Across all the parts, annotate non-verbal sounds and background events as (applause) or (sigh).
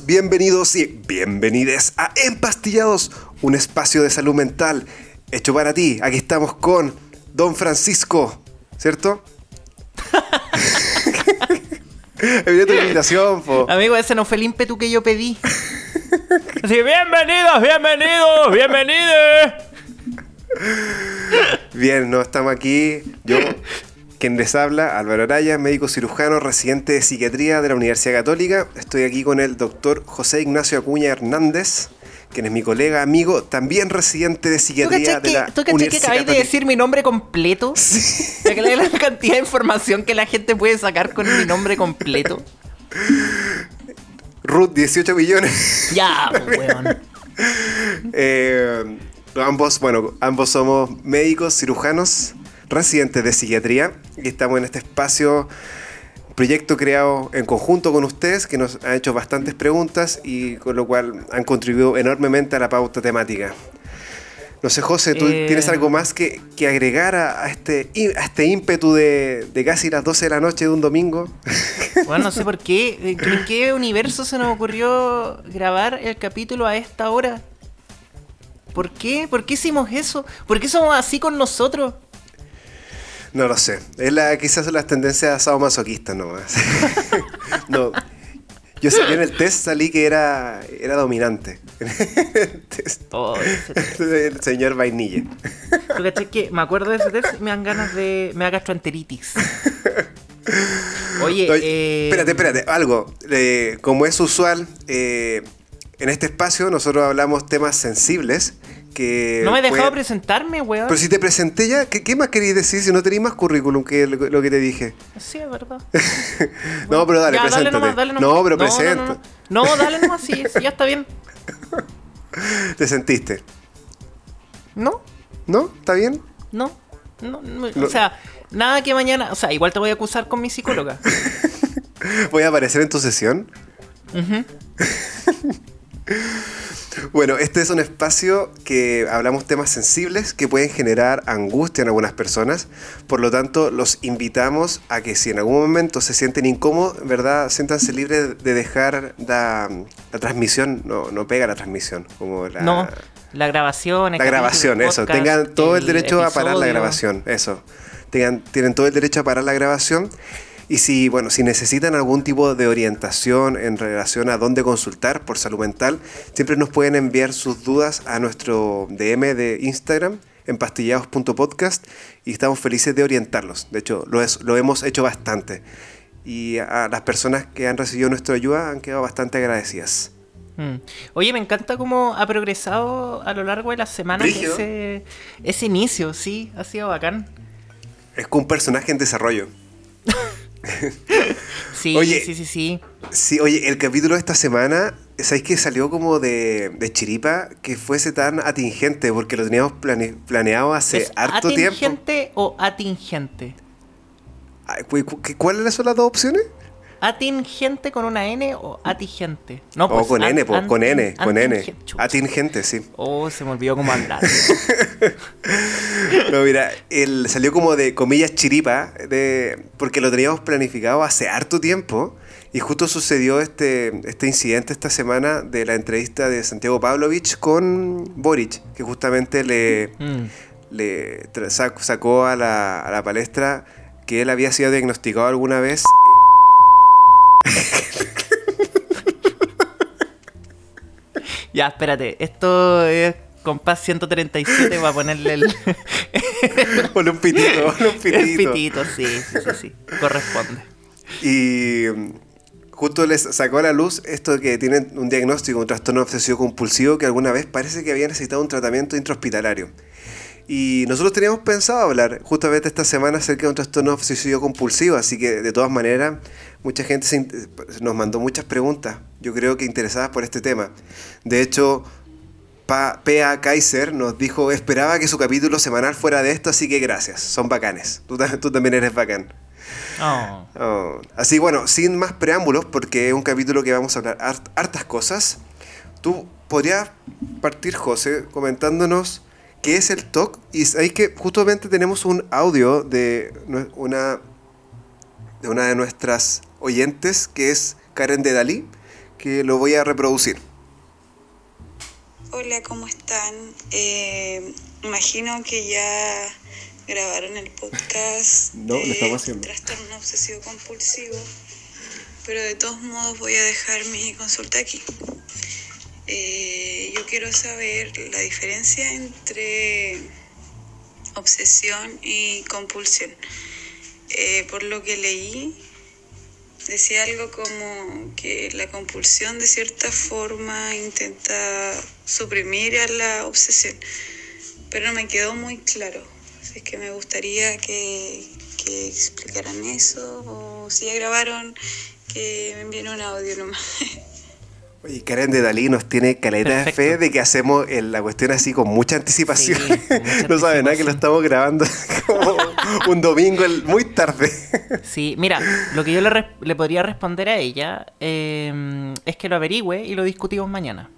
Bienvenidos y bienvenides a Empastillados, un espacio de salud mental hecho para ti. Aquí estamos con Don Francisco, ¿cierto? (laughs) Tu invitación, po. Amigo, ese no fue el ímpetu que yo pedí. (laughs) Así, bienvenidos, bienvenidos, bienvenidos. Bien, no estamos aquí. Yo, quien les habla, Álvaro Araya, médico cirujano, residente de psiquiatría de la Universidad Católica. Estoy aquí con el doctor José Ignacio Acuña Hernández, quien es mi colega, amigo, también residente de ¿Tú psiquiatría de la que, ¿tú que acabáis de decir mi nombre completo? (laughs) La, la cantidad de información que la gente puede sacar con mi nombre completo. (laughs) Ruth, 18 millones. Ya, (laughs) pues, weón. Eh, ambos, bueno, ambos somos médicos, cirujanos, residentes de psiquiatría y estamos en este espacio, proyecto creado en conjunto con ustedes que nos han hecho bastantes preguntas y con lo cual han contribuido enormemente a la pauta temática. No sé, José, ¿tú Eh. tienes algo más que, que agregar a, a este, a este ímpetu de, de casi las 12 de la noche de un domingo? (laughs) Bueno, no sé por qué. ¿En qué universo se nos ocurrió grabar el capítulo a esta hora? ¿Por qué? ¿Por qué hicimos eso? ¿Por qué somos así con nosotros? No lo sé. Es la, quizás las tendencias sadomasoquistas nomás. (laughs) no. Yo salí en el test, salí que era, era dominante. (laughs) El test. Oh, el señor Vainilla. ¿Tú cachai que me acuerdo de ese test me dan ganas de. me da gastroenteritis. Oye, Oye, eh, Espérate, espérate, algo. Eh, como es usual, eh, en este espacio nosotros hablamos temas sensibles que... No me he dejado pueden- presentarme, weón. Pero si te presenté ya, ¿qué, qué más querías decir si no tenías más currículum que lo, lo que te dije? Sí, es verdad. (laughs) no, pero dale, Ya, preséntate. nomás, dale nomás. No, pero no, presenta. No, no, no. Dale nomás, sí, sí, ya está bien. (laughs) Te sentiste. ¿No? ¿No? ¿Está bien? No, no, no, No. o sea, nada que mañana, o sea, igual te voy a acusar con mi psicóloga. (laughs) Voy a aparecer en tu sesión. Bueno, este es un espacio que hablamos temas sensibles que pueden generar angustia en algunas personas. Por lo tanto, los invitamos a que si en algún momento se sienten incómodos, ¿verdad? Siéntanse libres de dejar la, la transmisión. No, no pega la transmisión. Como la, No, la grabación, la grabación, eso. Tengan todo el, derecho a parar la grabación, eso. Tengan, tienen todo el derecho a parar la grabación. Y si, bueno, si necesitan algún tipo de orientación en relación a dónde consultar por salud mental, siempre nos pueden enviar sus dudas a nuestro DM de Instagram, empastillados.podcast, y estamos felices de orientarlos. De hecho, lo, es- lo hemos hecho bastante. Y a las personas que han recibido nuestra ayuda han quedado bastante agradecidas. Mm. Oye, me encanta cómo ha progresado a lo largo de las semanas ese, ese inicio, sí, ha sido bacán. Es como un personaje en desarrollo. (laughs) (laughs) Sí, Oye. sí, sí, sí. Sí, oye, el capítulo de esta semana, ¿sabéis que salió como de, de chiripa que fuese tan atingente? Porque lo teníamos plane- planeado hace ¿Es harto tiempo. atingente o atingente? Ay, cu- cu- ¿qué- ¿Cuáles son las dos opciones? ¿Atingente con una N o atingente? No, o pues, con an- N, pues, con N, con N. Atingente, sí. Oh, se me olvidó cómo hablar. (laughs) No, mira, él salió como de comillas chiripa, de, porque lo teníamos planificado hace harto tiempo. Y justo sucedió este, este incidente esta semana de la entrevista de Santiago Pavlovich con Boric, que justamente le, Mm. le sacó a la, a la palestra que él había sido diagnosticado alguna vez. (laughs) Ya, espérate. Esto es compás 137 para ponerle el, (laughs) Ponle un pitito, (laughs) ponle un pitito. el pitito. Sí, sí, sí, sí. Corresponde. Y mm, justo les sacó a la luz esto de que tienen un diagnóstico, un trastorno obsesivo compulsivo que alguna vez parece que había necesitado un tratamiento intrahospitalario. Y nosotros teníamos pensado hablar justamente esta semana acerca de un trastorno obsesivo compulsivo, así que de todas maneras mucha gente se nos mandó muchas preguntas, yo creo que interesadas por este tema. De hecho, Pa-. Kaiser nos dijo, esperaba que su capítulo semanal fuera de esto, así que gracias, son bacanes. Tú, ta- tú también eres bacán. Oh. Oh, Así bueno, sin más preámbulos, porque es un capítulo que vamos a hablar hart- hartas cosas. Tú podrías partir, José, comentándonos qué es el TOC. Y sabéis que justamente tenemos un audio de una de una de nuestras oyentes, que es Karen de Dalí, que lo voy a reproducir. Hola, ¿cómo están? Eh, imagino que ya grabaron el podcast (laughs) no, lo estamos haciendo. trastorno obsesivo compulsivo, pero de todos modos voy a dejar mi consulta aquí. Eh, yo quiero saber la diferencia entre obsesión y compulsión. Eh, por lo que leí, decía algo como que la compulsión de cierta forma intenta suprimir a la obsesión, pero no me quedó muy claro. Así que me gustaría que, que explicaran eso o si ya grabaron, que me envíen un audio nomás. (laughs) Oye, Karen de Dalí nos tiene caleta de fe de que hacemos la cuestión así con mucha anticipación. (laughs) no sabe nada que lo estamos grabando (laughs) como un domingo muy tarde. sí, mira, lo que yo le, podría responder a ella em, es que lo averigüe y lo discutimos mañana.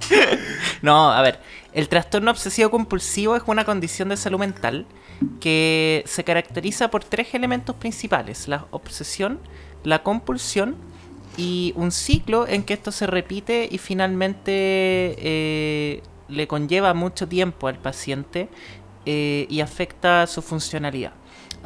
(laughs) no, a ver, el trastorno obsesivo compulsivo es una condición de salud mental que se caracteriza por tres elementos principales, la obsesión, la compulsión y un ciclo en que esto se repite y finalmente eh, le conlleva mucho tiempo al paciente eh, y afecta su funcionalidad.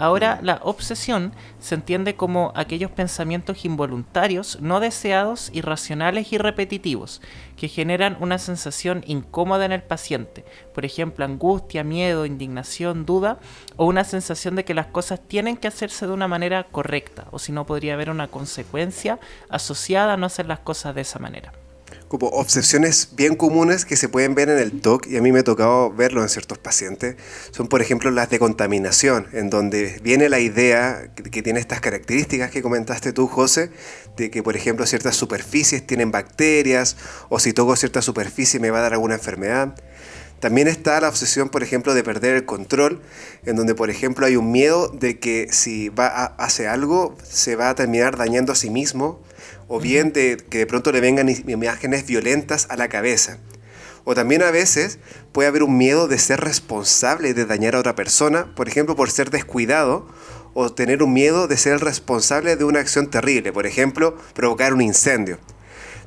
Ahora, la obsesión se entiende como aquellos pensamientos involuntarios, no deseados, irracionales y repetitivos, que generan una sensación incómoda en el paciente, por ejemplo, angustia, miedo, indignación, duda, o una sensación de que las cosas tienen que hacerse de una manera correcta, o si no podría haber una consecuencia asociada a no hacer las cosas de esa manera como obsesiones bien comunes que se pueden ver en el TOC, y a mí me ha tocado verlo en ciertos pacientes, son por ejemplo las de contaminación, en donde viene la idea que, tiene estas características que comentaste tú, José, de que por ejemplo ciertas superficies tienen bacterias, o si toco cierta superficie me va a dar alguna enfermedad. También está la obsesión, por ejemplo, de perder el control, en donde, por ejemplo, hay un miedo de que si va a, hace algo, se va a terminar dañando a sí mismo o bien de que de pronto le vengan imágenes violentas a la cabeza. O también a veces puede haber un miedo de ser responsable de dañar a otra persona, por ejemplo, por ser descuidado, o tener un miedo de ser el responsable de una acción terrible, por ejemplo, provocar un incendio.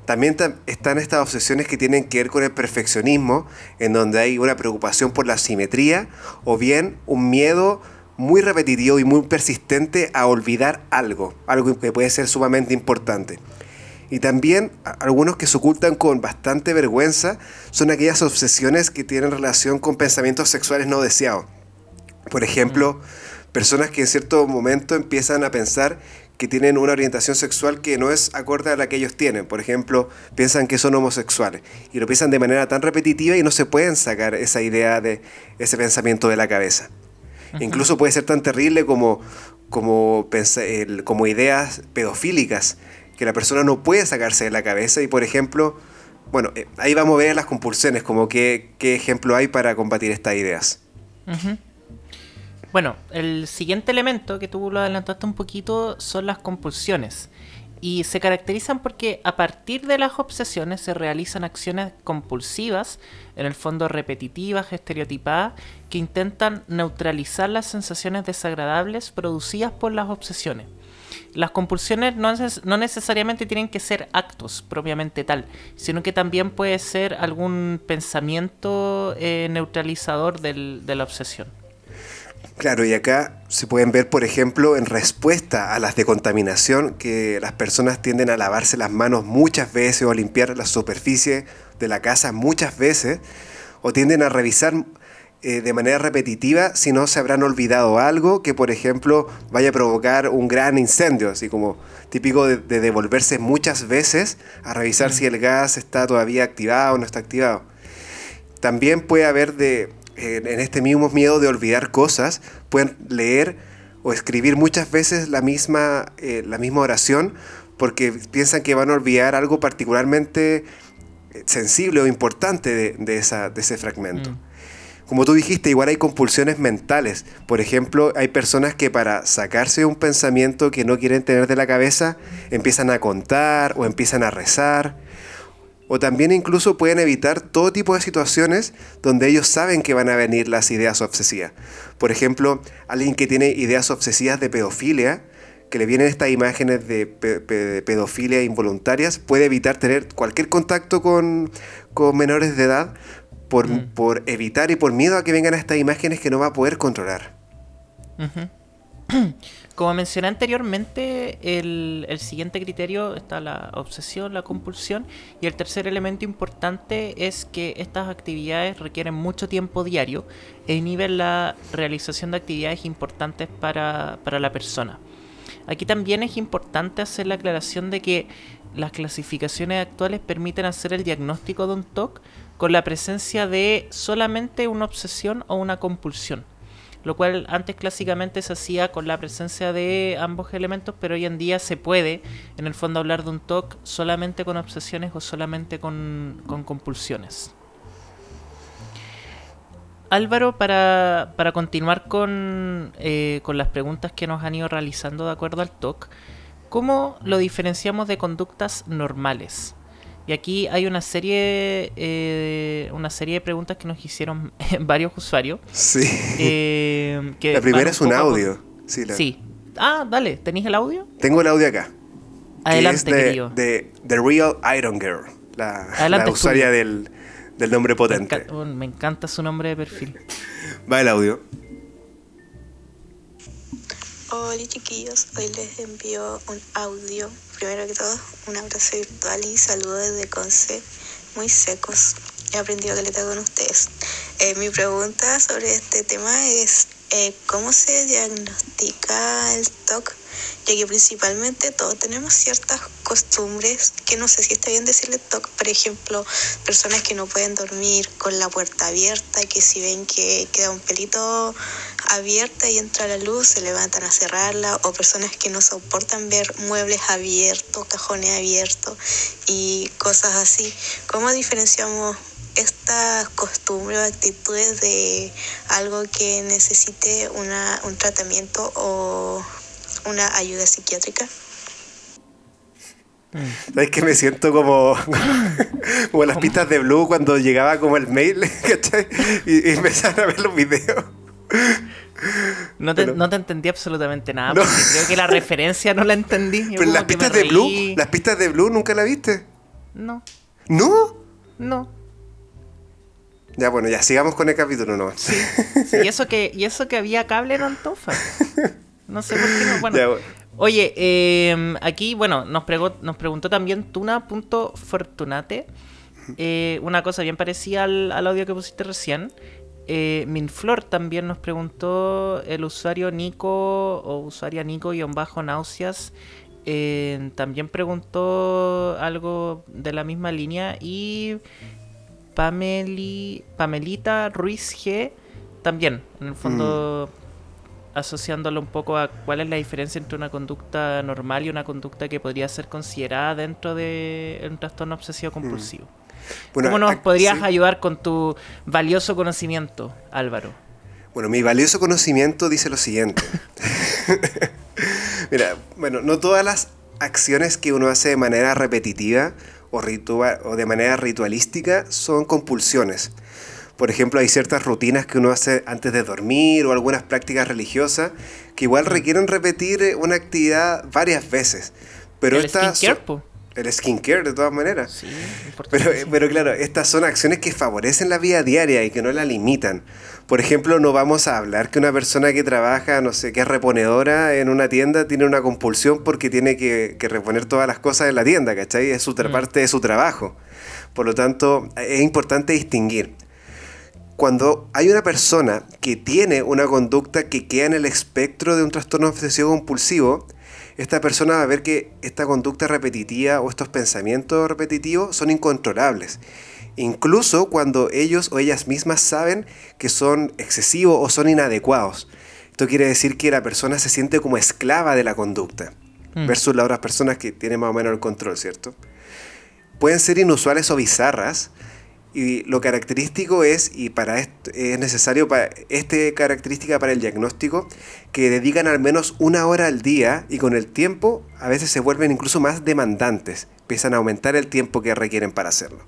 También están estas obsesiones que tienen que ver con el perfeccionismo, en donde hay una preocupación por la simetría, o bien un miedo muy repetitivo y muy persistente a olvidar algo, algo que puede ser sumamente importante. Y también algunos que se ocultan con bastante vergüenza son aquellas obsesiones que tienen relación con pensamientos sexuales no deseados. Por ejemplo, personas que en cierto momento empiezan a pensar que tienen una orientación sexual que no es acorde a la que ellos tienen. Por ejemplo, piensan que son homosexuales y lo piensan de manera tan repetitiva y no se pueden sacar esa idea de ese pensamiento de la cabeza. Incluso puede ser tan terrible como, como, como ideas pedofílicas que la persona no puede sacarse de la cabeza. Y, por ejemplo, bueno, eh, ahí vamos a ver las compulsiones, como qué, qué ejemplo hay para combatir estas ideas. Bueno, el siguiente elemento que tú lo adelantaste un poquito son las compulsiones. Y se caracterizan porque a partir de las obsesiones se realizan acciones compulsivas, en el fondo repetitivas, estereotipadas, que intentan neutralizar las sensaciones desagradables producidas por las obsesiones. Las compulsiones no, necesariamente tienen que ser actos propiamente tal, sino que también puede ser algún pensamiento eh, neutralizador de la obsesión. Claro, y acá se pueden ver, por ejemplo, en respuesta a las de contaminación, que las personas tienden a lavarse las manos muchas veces o a limpiar la superficie de la casa muchas veces, o tienden a revisar eh, de manera repetitiva si no se habrán olvidado algo que, por ejemplo, vaya a provocar un gran incendio, así como típico de, devolverse muchas veces a revisar mm. si el gas está todavía activado o no está activado. También puede haber de en este mismo miedo de olvidar cosas, pueden leer o escribir muchas veces la misma, eh, la misma oración porque piensan que van a olvidar algo particularmente eh, sensible o importante de, esa, de ese fragmento. Mm. Como tú dijiste, igual hay compulsiones mentales. Por ejemplo, hay personas que para sacarse un pensamiento que no quieren tener de la cabeza, empiezan a contar o empiezan a rezar o también incluso pueden evitar todo tipo de situaciones donde ellos saben que van a venir las ideas obsesivas. Por ejemplo, alguien que tiene ideas obsesivas de pedofilia, que le vienen estas imágenes de pedofilia involuntarias, puede evitar tener cualquier contacto con, menores de edad por, mm. por, evitar y por miedo a que vengan estas imágenes que no va a poder controlar. (clears throat) Como mencioné anteriormente, el, siguiente criterio está la obsesión, la compulsión, y el tercer elemento importante es que estas actividades requieren mucho tiempo diario e inhiben la realización de actividades importantes para, para la persona. Aquí también es importante hacer la aclaración de que las clasificaciones actuales permiten hacer el diagnóstico de un TOC con la presencia de solamente una obsesión o una compulsión lo cual antes clásicamente se hacía con la presencia de ambos elementos, pero hoy en día se puede, en el fondo, hablar de un TOC solamente con obsesiones o solamente con, compulsiones. Álvaro, para, continuar con, eh, con las preguntas que nos han ido realizando de acuerdo al TOC, ¿cómo lo diferenciamos de conductas normales? Y aquí hay una serie, eh, una serie de preguntas que nos hicieron (laughs) varios usuarios. Sí. Eh, la primera es un audio. Sí, Ah, dale, ¿tenéis el audio? Tengo el audio acá. Adelante, de, querido. De The Real Iron Girl, la, la usuaria del, del, nombre potente. me encanta su nombre de perfil. (laughs) Va el audio. Hola chiquillos, hoy les envío un audio. Primero que todo, un abrazo virtual y saludos desde Conce, muy secos. He aprendido que le con ustedes. Eh, mi pregunta sobre este tema es eh, cómo se diagnostica el TOC ya que principalmente todos tenemos ciertas costumbres que no sé si está bien decirle TOC, por ejemplo, personas que no pueden dormir con la puerta abierta, que si ven que queda un pelito abierta y entra la luz, se levantan a cerrarla, o personas que no soportan ver muebles abiertos, cajones abiertos y cosas así. ¿Cómo diferenciamos estas costumbres o actitudes de algo que necesite una, un tratamiento o una ayuda psiquiátrica. ¿Sabes que me siento como, (laughs) como las pistas de Blue cuando llegaba como el mail (laughs) ¿cachai? Y, y empezaron a ver los videos? No te, no te entendí absolutamente nada. Creo que la referencia no la entendí. (laughs) Pero las pistas de Blue, las pistas de Blue nunca la viste. No. ¿No? No. Ya bueno, ya sigamos con el capítulo no. Sí, y eso que y eso que había cable en Antofa. No sé por qué no. Bueno. Oye, em, aquí, bueno, nos, nos preguntó también Tuna.fortunate. Eh, una cosa bien parecida al, audio que pusiste recién. Eh, Minflor también nos preguntó el usuario Nico o usuaria Nico-náuseas. Eh, también preguntó algo de la misma línea. Y Pameli, Pamelita Ruiz G también, en el fondo. Mm asociándolo un poco a cuál es la diferencia entre una conducta normal y una conducta que podría ser considerada dentro de un trastorno obsesivo compulsivo. Mm. ¿Cómo nos podrías ayudar con tu valioso conocimiento, Álvaro? Bueno, mi valioso conocimiento dice lo siguiente. (laughs) Mira, bueno, no todas las acciones que uno hace de manera repetitiva o, o de manera ritualística son compulsiones. Por ejemplo, hay ciertas rutinas que uno hace antes de dormir o algunas prácticas religiosas que igual requieren repetir eh, una actividad varias veces. Pero skincare, El skincare, de todas maneras. Sí, (laughs) pero, pero claro, estas son acciones que favorecen la vida diaria y que no la limitan. Por ejemplo, no vamos a hablar que una persona que trabaja, no sé, que es reponedora en una tienda, tiene una compulsión porque tiene que, reponer todas las cosas en la tienda, ¿cachai? Es otra mm. parte de su trabajo. Por lo tanto, es importante distinguir cuando hay una persona que tiene una conducta que queda en el espectro de un trastorno obsesivo compulsivo, esta persona va a ver que esta conducta repetitiva o estos pensamientos repetitivos son incontrolables. Incluso cuando ellos o ellas mismas saben que son excesivos o son inadecuados. Esto quiere decir que la persona se siente como esclava de la conducta, mm. versus las otras personas que tienen más o menos el control, ¿cierto? Pueden ser inusuales o bizarras, y lo característico es, y para esto es necesario para este característica para el diagnóstico, que dedican al menos una hora al día y con el tiempo a veces se vuelven incluso más demandantes, empiezan a aumentar el tiempo que requieren para hacerlo.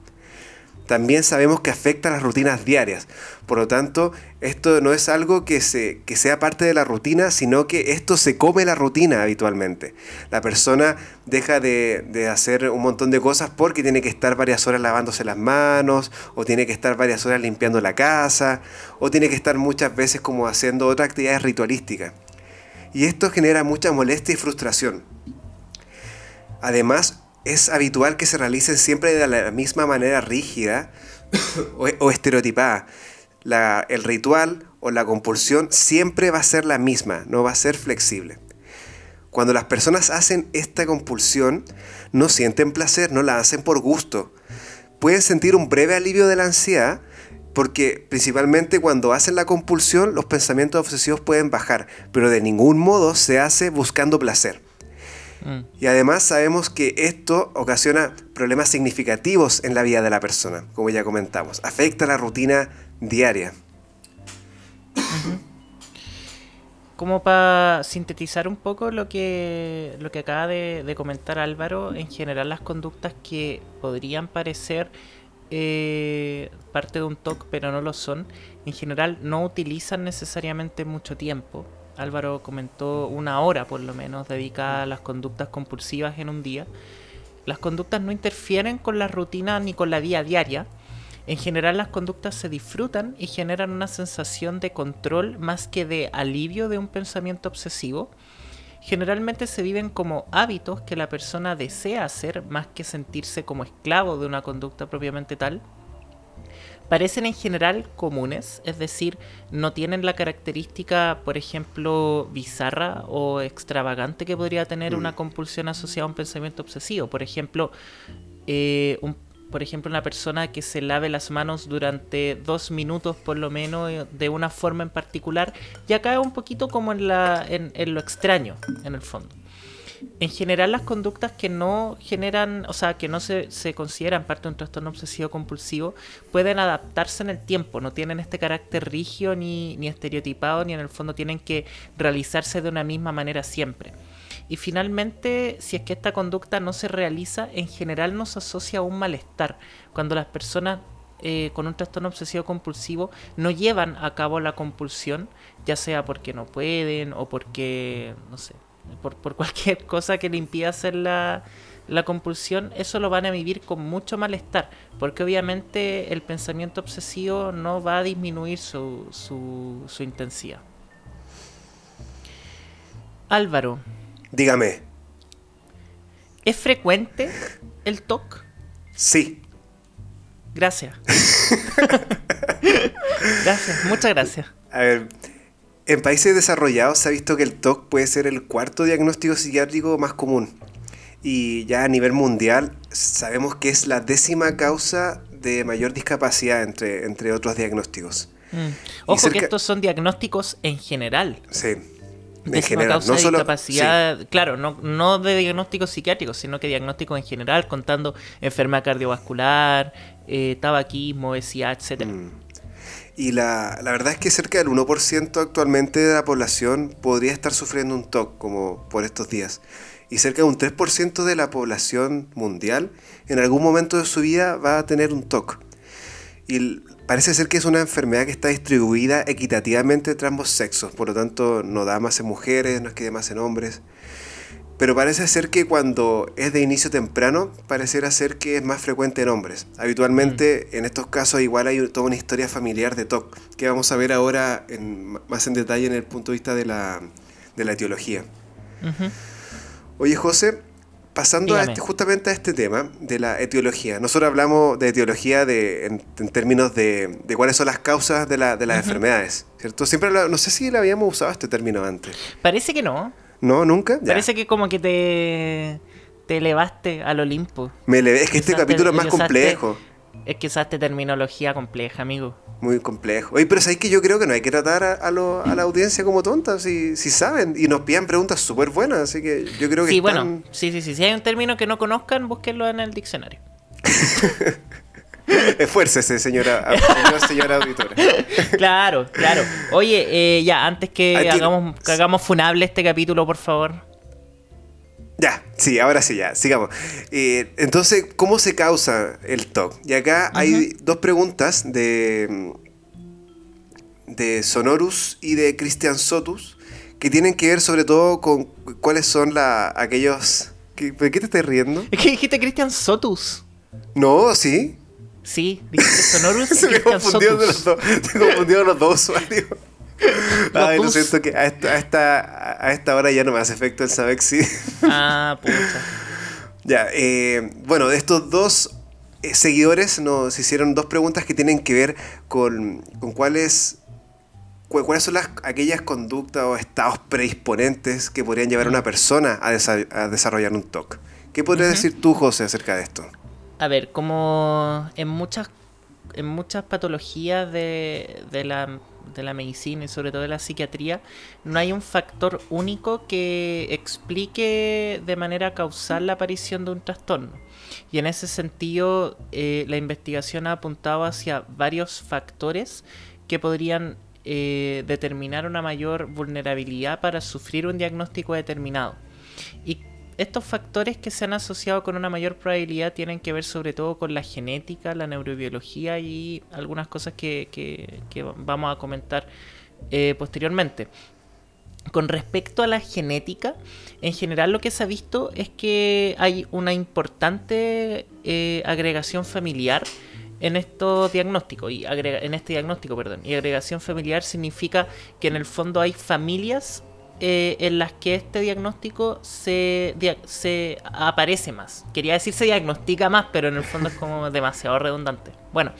También sabemos que afecta a las rutinas diarias. Por lo tanto, esto no es algo que, se, que sea parte de la rutina, sino que esto se come la rutina habitualmente. La persona deja de, de hacer un montón de cosas porque tiene que estar varias horas lavándose las manos, o tiene que estar varias horas limpiando la casa, o tiene que estar muchas veces como haciendo otras actividades ritualísticas. Y esto genera mucha molestia y frustración. Además, es habitual que se realicen siempre de la misma manera rígida (coughs) o, estereotipada. el ritual o la compulsión siempre va a ser la misma, no va a ser flexible. Cuando las personas hacen esta compulsión, no sienten placer, no la hacen por gusto. Pueden sentir un breve alivio de la ansiedad, porque principalmente cuando hacen la compulsión los pensamientos obsesivos pueden bajar, pero de ningún modo se hace buscando placer. Mm. Y además sabemos que esto ocasiona problemas significativos en la vida de la persona, como ya comentamos. Afecta la rutina diaria. Como para sintetizar un poco lo que, lo que acaba de, comentar Álvaro, en general las conductas que podrían parecer eh, parte de un TOC pero no lo son, en general no utilizan necesariamente mucho tiempo. Álvaro comentó una hora por lo menos dedicada a las conductas compulsivas en un día. Las conductas no interfieren con la rutina ni con la vida diaria. En general las conductas se disfrutan y generan una sensación de control más que de alivio de un pensamiento obsesivo. Generalmente se viven como hábitos que la persona desea hacer más que sentirse como esclavo de una conducta propiamente tal parecen en general comunes, es decir, no tienen la característica, por ejemplo, bizarra o extravagante que podría tener una mm. compulsión asociada a un pensamiento obsesivo. Por ejemplo, eh, por ejemplo, una persona que se lave las manos durante dos minutos por lo menos eh, de una forma en particular, ya cae un poquito como en, la, en lo extraño, en el fondo en general las conductas que no generan, o sea, que no se, consideran parte de un trastorno obsesivo compulsivo, pueden adaptarse en el tiempo, no tienen este carácter rígido ni, ni estereotipado, ni en el fondo tienen que realizarse de una misma manera siempre. Y finalmente, si es que esta conducta no se realiza, en general nos asocia a un malestar. Cuando las personas eh, con un trastorno obsesivo compulsivo no llevan a cabo la compulsión, ya sea porque no pueden o porque, no sé, por, por cualquier (laughs) cosa que le impida hacer la, la compulsión, eso lo van a vivir con mucho malestar, porque obviamente el pensamiento obsesivo no va a disminuir su, su, su intensidad. Álvaro. Dígame. ¿Es frecuente el TOC? Sí. Gracias. (laughs) (laughs) gracias, muchas gracias. A ver, en países desarrollados se ha visto que el TOC puede ser el cuarto diagnóstico psiquiátrico más común. Y ya a nivel mundial sabemos que es la décima causa de mayor discapacidad entre, entre otros diagnósticos. Mm. Ojo que estos son diagnósticos en general. Sí. En general, causa no de solo, discapacidad, claro, no, no de diagnóstico psiquiátrico, sino que diagnóstico en general, contando enfermedad cardiovascular, eh, tabaquismo, obesidad, etc. Y la, la, verdad es que cerca del 1% actualmente de la población podría estar sufriendo un TOC como por estos días. Y cerca de un 3% de la población mundial en algún momento de su vida va a tener un TOC. Y parece ser que es una enfermedad que está distribuida equitativamente entre ambos sexos, por lo tanto no da más en mujeres, no es que dé más en hombres. Pero parece ser que cuando es de inicio temprano, pareciera ser que es más frecuente en hombres. Habitualmente mm. en estos casos igual hay toda una historia familiar de TOC, que vamos a ver ahora en, más en detalle en el punto de vista de la, de la etiología. Oye José, pasando a este, justamente a este tema de la etiología. Nosotros hablamos de etiología de, en, términos de, de, cuáles son las causas de, la, de las enfermedades, ¿cierto? Siempre no sé si le habíamos usado este término antes. Parece que no. No, nunca. Parece que como que te, te elevaste al Olimpo. Me elevé, es que este capítulo es más complejo. Es que usaste terminología compleja, amigo. Muy complejo. Oye, pero sabes que yo creo que no hay que tratar a, la audiencia como tonta, si, si saben. Y nos piden preguntas súper buenas, así que yo creo que. Sí, bueno, sí, sí, sí. Si hay un término que no conozcan, búsquenlo en el diccionario. (laughs) (laughs) Esfuércese, señora, señora auditora. (laughs) Claro, claro. Oye, eh, ya, antes que hagamos, que hagamos funable este capítulo, por favor. Ya, sí, ahora sí, ya, sigamos. Eh, entonces, ¿cómo se causa el TOC? Y acá hay dos preguntas de, de Sonorus y de Christian Sotus que tienen que ver sobre todo con cuáles son la, aquellos... ¿De qué te estás riendo? Es que dijiste Christian Sotus. No, sí. Sí, dijiste Sonorus y (laughs) Se confundieron los dos, (laughs) se confundieron los dos usuarios. Ay, lo siento que a esta, a, esta, a esta hora ya no me hace efecto el saber si... (laughs) Ah, pucha. Ya, eh, bueno, de estos dos eh, seguidores nos hicieron dos preguntas que tienen que ver con, con cuáles, cu- cuáles son las, aquellas conductas o estados predisponentes que podrían llevar a una persona a, desa- a desarrollar un TOC. ¿Qué podrías decir tú, José, acerca de esto? A ver, como en muchas en muchas patologías de, de la, de la medicina y sobre todo de la psiquiatría, no hay un factor único que explique de manera causal la aparición de un trastorno. Y en ese sentido, eh, la investigación ha apuntado hacia varios factores que podrían eh, determinar una mayor vulnerabilidad para sufrir un diagnóstico determinado. Y estos factores que se han asociado con una mayor probabilidad tienen que ver sobre todo con la genética, la neurobiología y algunas cosas que, vamos a comentar eh, posteriormente. Con respecto a la genética, en general lo que se ha visto es que hay una importante eh, agregación familiar en estos diagnósticos y agrega- en este diagnóstico, perdón. Y agregación familiar significa que en el fondo hay familias eh, en las que este diagnóstico se, aparece más. Quería decir se diagnostica más, pero en el fondo es como (laughs) demasiado redundante. Bueno,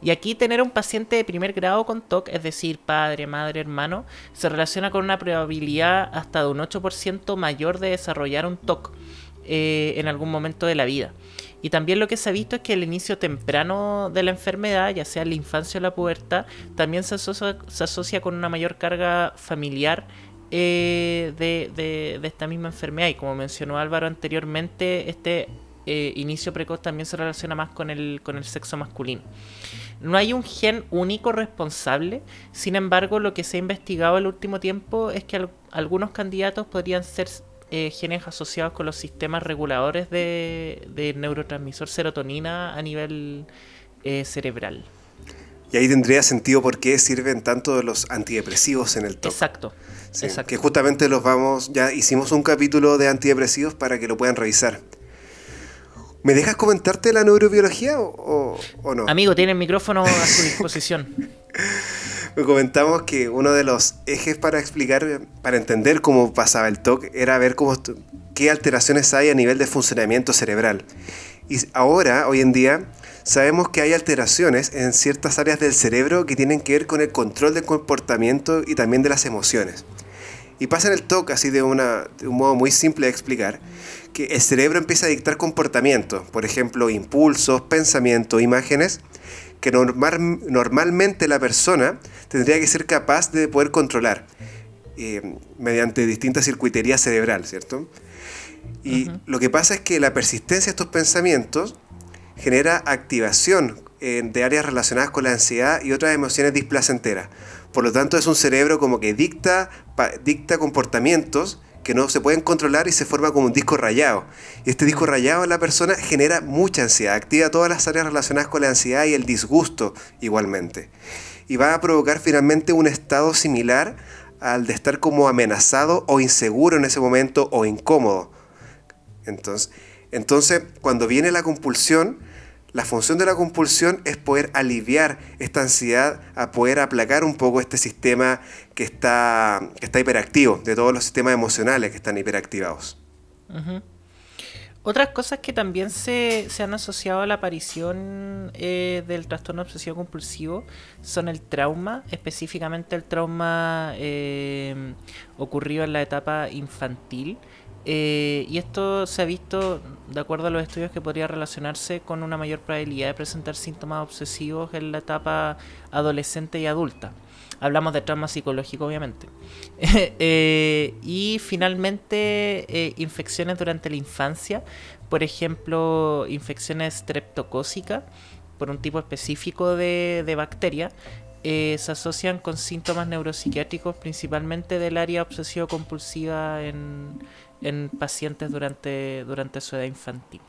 y aquí tener un paciente de primer grado con TOC, es decir, padre, madre, hermano, se relaciona con una probabilidad hasta de un 8% mayor de desarrollar un TOC eh, en algún momento de la vida. Y también lo que se ha visto es que el inicio temprano de la enfermedad, ya sea en la infancia o la pubertad, también se asocia con una mayor carga familiar eh, de, de- de esta misma enfermedad. Y como mencionó Álvaro anteriormente, este eh, inicio precoz también se relaciona más con el, con el sexo masculino. No hay un gen único responsable, sin embargo lo que se ha investigado el último tiempo es que al- algunos candidatos podrían ser eh, genes asociados con los sistemas reguladores de, de neurotransmisor serotonina a nivel eh, cerebral. Y ahí tendría sentido por qué sirven tanto los antidepresivos en el TOC. Exacto. Sí, exacto. Que justamente los vamos, ya hicimos un capítulo de antidepresivos para que lo puedan revisar. ¿Me dejas comentarte la neurobiología o, no? Amigo, tiene el micrófono a su disposición. (laughs) Me comentamos que uno de los ejes para explicar, para entender cómo pasaba el TOC, era ver cómo, qué alteraciones hay a nivel de funcionamiento cerebral. Y ahora, hoy en día, sabemos que hay alteraciones en ciertas áreas del cerebro que tienen que ver con el control del comportamiento y también de las emociones. Y pasa en el TOC, así de, una, de un modo muy simple de explicar, que el cerebro empieza a dictar comportamiento, por ejemplo, impulsos, pensamientos, imágenes, que normal- normalmente la persona tendría que ser capaz de poder controlar eh, mediante distintas circuiterías cerebral, ¿cierto? Y lo que pasa es que la persistencia de estos pensamientos genera activación eh, de áreas relacionadas con la ansiedad y otras emociones displacenteras. Por lo tanto, es un cerebro como que dicta, dicta comportamientos que no se pueden controlar y se forma como un disco rayado. Y este disco rayado en la persona genera mucha ansiedad, activa todas las áreas relacionadas con la ansiedad y el disgusto igualmente. Y va a provocar finalmente un estado similar al de estar como amenazado o inseguro en ese momento o incómodo. Entonces, entonces, cuando viene la compulsión, la función de la compulsión es poder aliviar esta ansiedad, a poder aplacar un poco este sistema que está, que está hiperactivo, de todos los sistemas emocionales que están hiperactivados. Otras cosas que también se, se han asociado a la aparición eh, del trastorno obsesivo compulsivo son el trauma, específicamente el trauma eh, ocurrido en la etapa infantil. Eh, y esto se ha visto, de acuerdo a los estudios, que podría relacionarse con una mayor probabilidad de presentar síntomas obsesivos en la etapa adolescente y adulta. Hablamos de trauma psicológico, obviamente. (laughs) Eh, y finalmente, eh, infecciones durante la infancia, por ejemplo, infecciones streptocócicas por un tipo específico de, de bacteria, se asocian con síntomas neuropsiquiátricos principalmente del área obsesivo-compulsiva en, en pacientes durante, durante su edad infantil.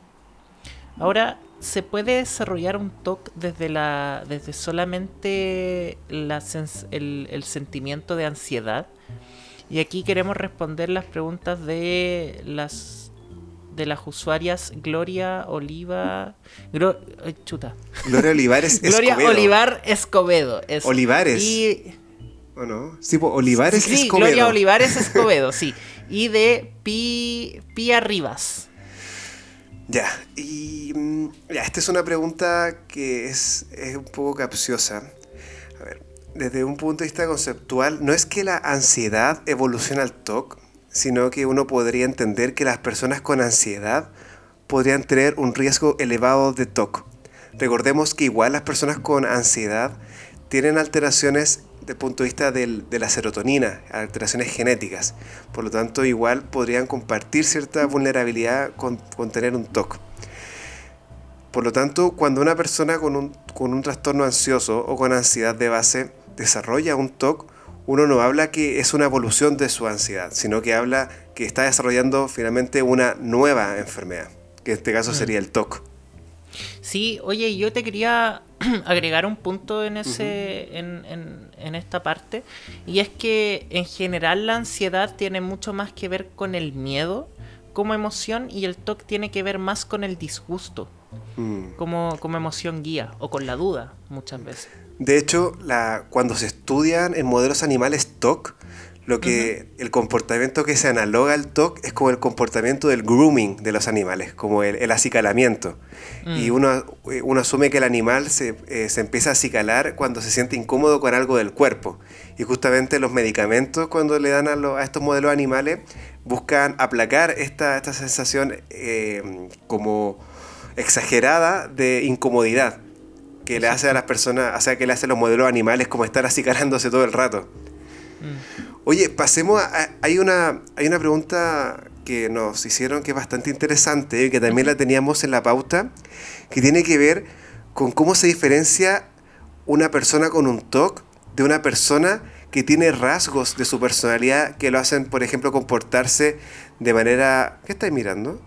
Ahora, ¿se puede desarrollar un TOC desde, la, desde solamente la sens- el, el sentimiento de ansiedad? Y aquí queremos responder las preguntas de las de las usuarias Gloria Oliva. Ay, chuta. Gloria Olivares (laughs) Gloria Escobedo. Olivar Escobedo. eso. Olivares. Y, ¿O no? Sí, Olivares sí, Escobedo. Gloria Olivares Escobedo, sí. (laughs) Y de Pi, Pía Rivas. Ya, y mm, ya, esta es una pregunta que es, es un poco capciosa. A ver, desde un punto de vista conceptual, no es que la ansiedad evoluciona al TOC, sino que uno podría entender que las personas con ansiedad podrían tener un riesgo elevado de TOC. Recordemos que igual las personas con ansiedad tienen alteraciones el punto de vista del- de la serotonina, alteraciones genéticas. Por lo tanto, igual podrían compartir cierta vulnerabilidad con, con tener un TOC. Por lo tanto, cuando una persona con un, con un trastorno ansioso o con ansiedad de base desarrolla un TOC, uno no habla que es una evolución de su ansiedad, sino que habla que está desarrollando finalmente una nueva enfermedad, que en este caso sería el TOC. Sí, oye, yo te quería (clears throat) agregar un punto en ese, en, en- en esta parte, y es que en general la ansiedad tiene mucho más que ver con el miedo como emoción y el TOC tiene que ver más con el disgusto Mm. como, como emoción guía o con la duda muchas veces. De hecho, la, cuando se estudian en modelos animales TOC, lo que el comportamiento que se analoga al TOC es como el comportamiento del grooming de los animales, como el, el acicalamiento. Y uno, eh, uno asume que el animal se, eh, se empieza a acicalar cuando se siente incómodo con algo del cuerpo. Y justamente los medicamentos cuando le dan a, lo- a estos modelos animales buscan aplacar esta, esta sensación eh, como exagerada de incomodidad que le hace a las personas, o sea, que le hace a los modelos animales como estar acicalándose todo el rato. Oye, pasemos a, a- hay una hay una pregunta que nos hicieron que es bastante interesante y que también la teníamos en la pauta, que tiene que ver con cómo se diferencia una persona con un TOC de una persona que tiene rasgos de su personalidad que lo hacen, por ejemplo, comportarse de manera... ¿Qué estáis mirando?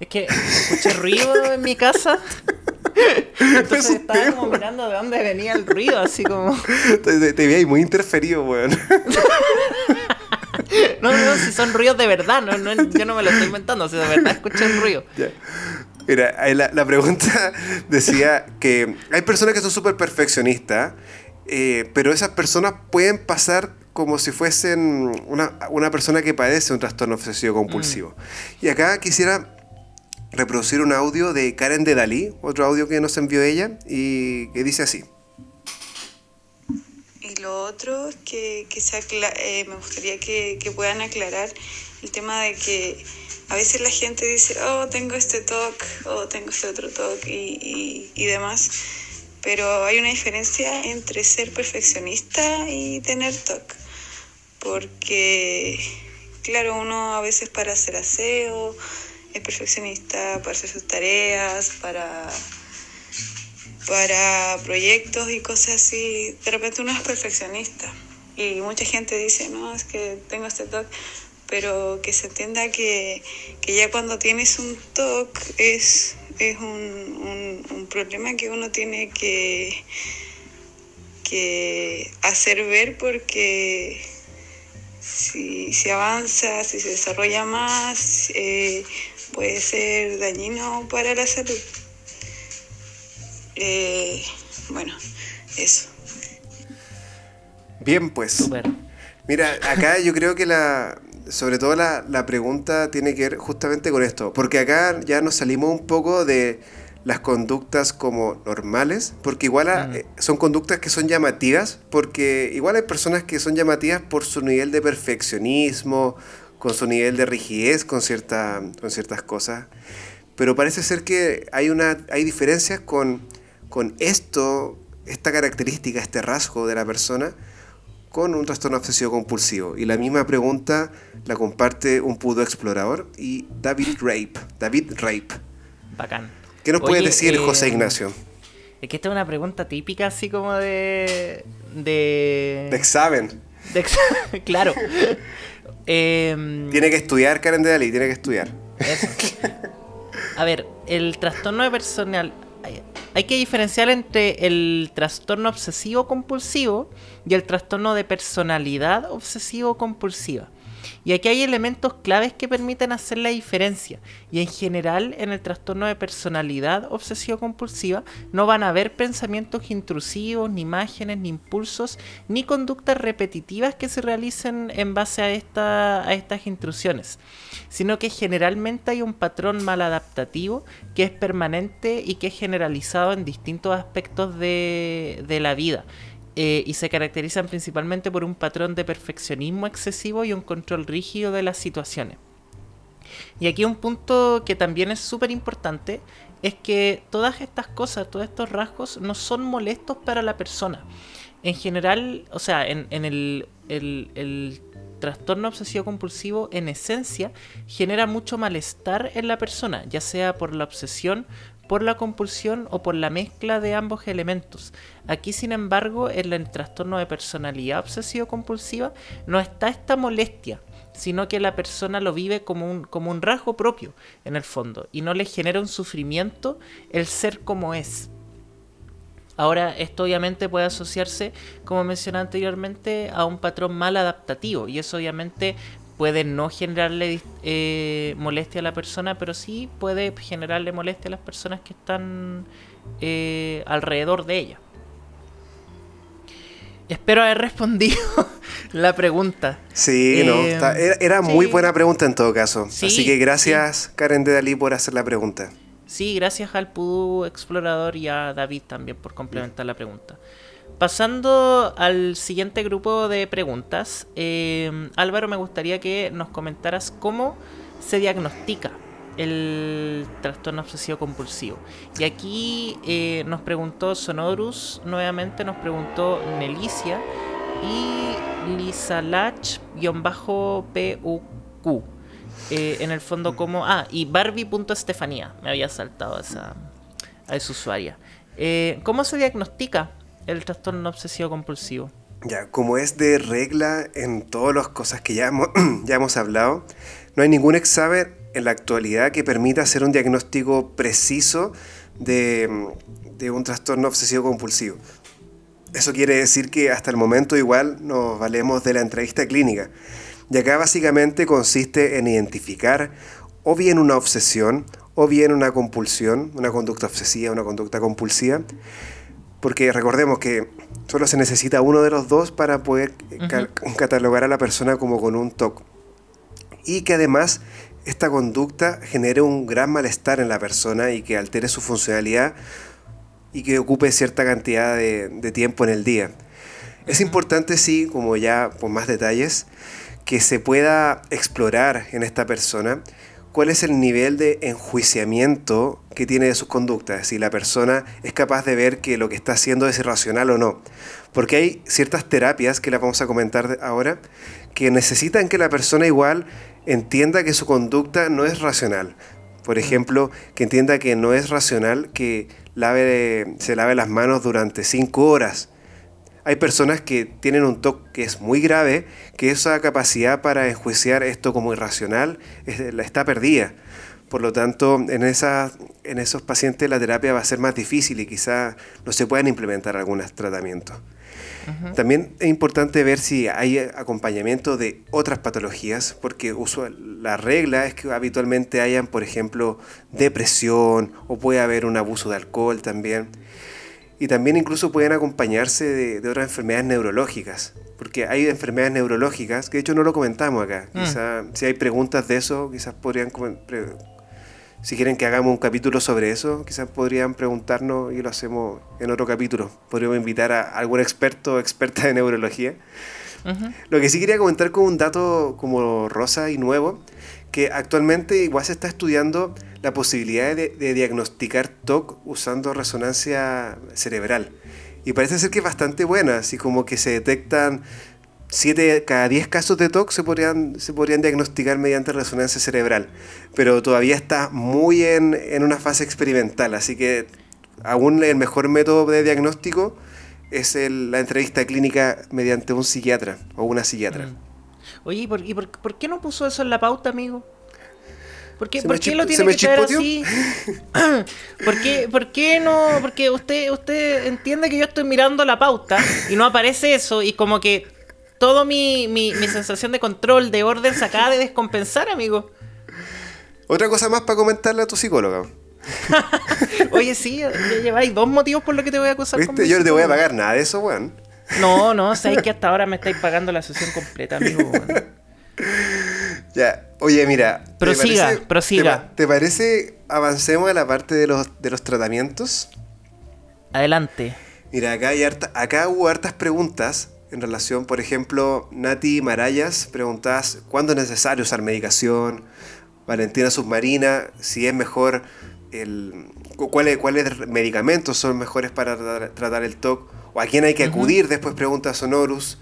Es que escuché ruido en mi casa. (laughs) Entonces estaba como mirando de dónde venía el ruido, así como... Te, te, vi ahí muy interferido, weón. (laughs) No, no, si son ruidos de verdad, no, no, yo no me lo estoy inventando, si de verdad escuché el ruido. Ya. Mira, ahí la, la pregunta (laughs) decía que hay personas que son súper perfeccionistas, eh, pero esas personas pueden pasar como si fuesen una, una persona que padece un trastorno obsesivo compulsivo. Y acá quisiera reproducir un audio de Karen de Dalí, otro audio que nos envió ella, y que dice así. Y lo otro es que, que se eh, me gustaría que, que puedan aclarar el tema de que a veces la gente dice, oh, tengo este TOC, o tengo este otro TOC y, y, y demás. Pero hay una diferencia entre ser perfeccionista y tener TOC. Porque, claro, uno a veces para hacer aseo perfeccionista, para hacer sus tareas, para para proyectos y cosas así, de repente uno es perfeccionista. Y mucha gente dice, no, es que tengo este TOC, pero que se entienda que, que ya cuando tienes un TOC es, es un, un- un problema que uno tiene que, que hacer ver porque si, si avanza, si se desarrolla más, eh, puede ser dañino para la salud. Eh, bueno, eso. Bien, pues. Mira, acá yo creo que la, sobre todo la, la pregunta tiene que ver justamente con esto, porque acá ya nos salimos un poco de las conductas como normales, porque igual a- Mm. eh, son conductas que son llamativas, porque igual hay personas que son llamativas por su nivel de perfeccionismo, con su nivel de rigidez con, cierta, con ciertas cosas, pero parece ser que hay, una, hay diferencias con, con esto, esta característica, este rasgo de la persona, con un trastorno obsesivo compulsivo. Y la misma pregunta la comparte un pudo explorador y David Rape. David Rape. Bacán. ¿Qué nos Oye, decir, eh, José Ignacio? Es que esta es una pregunta típica, así como de. de. De examen. de ex- (laughs) claro. Em, Tiene que estudiar Karen de Dalí, tiene que estudiar. Eso. A ver, el trastorno de personal. hay- Hay que diferenciar entre el trastorno obsesivo compulsivo y el trastorno de personalidad obsesivo compulsiva. Y aquí hay elementos claves que permiten hacer la diferencia. Y en general, en el trastorno de personalidad obsesivo compulsiva, no van a haber pensamientos intrusivos, ni imágenes, ni impulsos, ni conductas repetitivas que se realicen en base a, esta- a estas intrusiones sino que generalmente hay un patrón maladaptativo que es permanente y que es generalizado en distintos aspectos de la vida. Eh, y se caracterizan principalmente por un patrón de perfeccionismo excesivo y un control rígido de las situaciones. Y aquí un punto que también es súper importante es que todas estas cosas, todos estos rasgos no son molestos para la persona. En general, o sea, en, el trastorno obsesivo compulsivo en esencia genera mucho malestar en la persona, ya sea por la obsesión, por la compulsión o por la mezcla de ambos elementos. Aquí, sin embargo, en el trastorno de personalidad obsesivo-compulsiva no está esta molestia, sino que la persona lo vive como un, rasgo propio, en el fondo, y no le genera un sufrimiento el ser como es. Ahora, esto obviamente puede asociarse, como mencioné anteriormente, a un patrón mal adaptativo, y eso obviamente puede no generarle eh, molestia a la persona, pero sí puede generarle molestia a las personas que están eh, alrededor de ella. Espero haber respondido (laughs) la pregunta. Sí, no. Eh, está- era era muy buena pregunta en todo caso. Sí, Así que gracias, Karen de Dalí, por hacer la pregunta. Sí, gracias al Pudú Explorador y a David también por complementar la pregunta. Pasando al siguiente grupo de preguntas, eh, Álvaro, me gustaría que nos comentaras cómo se diagnostica el trastorno obsesivo compulsivo. Y aquí eh, nos preguntó Sonodrus, nuevamente nos preguntó Nelicia y Lisalach-PUQ. Eh, en el fondo como... Ah, y Barbie.estefanía. Me había saltado a esa, a esa usuaria. Eh, ¿Cómo se diagnostica el trastorno obsesivo compulsivo? Ya, como es de regla en todas las cosas que ya hemos, (clears throat) ya hemos hablado, no hay ningún examen en la actualidad que permita hacer un diagnóstico preciso de, de un trastorno obsesivo compulsivo. Eso quiere decir que hasta el momento igual nos valemos de la entrevista clínica. Y acá básicamente consiste en identificar o bien una obsesión o bien una compulsión, una conducta obsesiva, una conducta compulsiva, porque recordemos que solo se necesita uno de los dos para poder ca- catalogar a la persona como con un TOC. Y que además esta conducta genere un gran malestar en la persona y que altere su funcionalidad y que ocupe cierta cantidad de, de tiempo en el día. Es importante, sí, como ya por más detalles, que se pueda explorar en esta persona cuál es el nivel de enjuiciamiento que tiene de sus conductas, si la persona es capaz de ver que lo que está haciendo es irracional o no. Porque hay ciertas terapias que las vamos a comentar ahora que necesitan que la persona igual entienda que su conducta no es racional. Por ejemplo, que entienda que no es racional que lave, se lave las manos durante cinco horas. Hay personas que tienen un TOC que es muy grave, que esa capacidad para enjuiciar esto como irracional está perdida. Por lo tanto, en, esa, en esos pacientes la terapia va a ser más difícil y quizá no se puedan implementar algunos tratamientos. También es importante ver si hay acompañamiento de otras patologías, porque usual- la regla es que habitualmente hayan, por ejemplo, depresión o puede haber un abuso de alcohol también. Y también incluso pueden acompañarse de, de otras enfermedades neurológicas, porque hay enfermedades neurológicas, que de hecho no lo comentamos acá. Mm. Quizá, si hay preguntas de eso, quizás podrían, si quieren que hagamos un capítulo sobre eso, quizás podrían preguntarnos y lo hacemos en otro capítulo. Podríamos invitar a algún experto o experta de neurología. Ujú. Lo que sí quería comentar como un dato como rosa y nuevo, que actualmente igual se está estudiando la posibilidad de, diagnosticar TOC usando resonancia cerebral. Y parece ser que es bastante buena, así como que se detectan 7 cada 10 casos de TOC se podrían, se podrían diagnosticar mediante resonancia cerebral. Pero todavía está muy en, en una fase experimental, así que aún el mejor método de diagnóstico es el- la entrevista clínica mediante un psiquiatra o una psiquiatra. Mm. Oye, ¿y por, y por- por qué no puso eso en la pauta, amigo? ¿Por qué, por qué lo tiene que traer así? (clears throat) ¿Por qué, ¿Por qué no? Porque usted, usted entiende que yo estoy mirando la pauta y no aparece eso y como que todo mi, mi, mi sensación de control, de orden se acaba de descompensar, amigo. Otra cosa más para comentarle a tu psicóloga. (laughs) Oye, sí, ya lleváis dos motivos por los que te voy a acusar. ¿Viste? Yo no te voy a pagar nada de eso, weón. No, no, sabéis que hasta ahora me estáis pagando la sesión completa, amigo. (laughs) Ya, oye, mira. ¿te Prosiga, parece- prosiga. ¿te, te parece avancemos a la parte de los, de los tratamientos? Adelante. Mira, acá, hay harta- acá hubo hartas preguntas en relación, por ejemplo, Nati Marayas preguntas cuándo es necesario usar medicación, Valentina Submarina, si es mejor, el, cu- cuáles, cuáles medicamentos son mejores para tratar, tratar el TOC, o a quién hay que acudir, después pregunta Sonorus.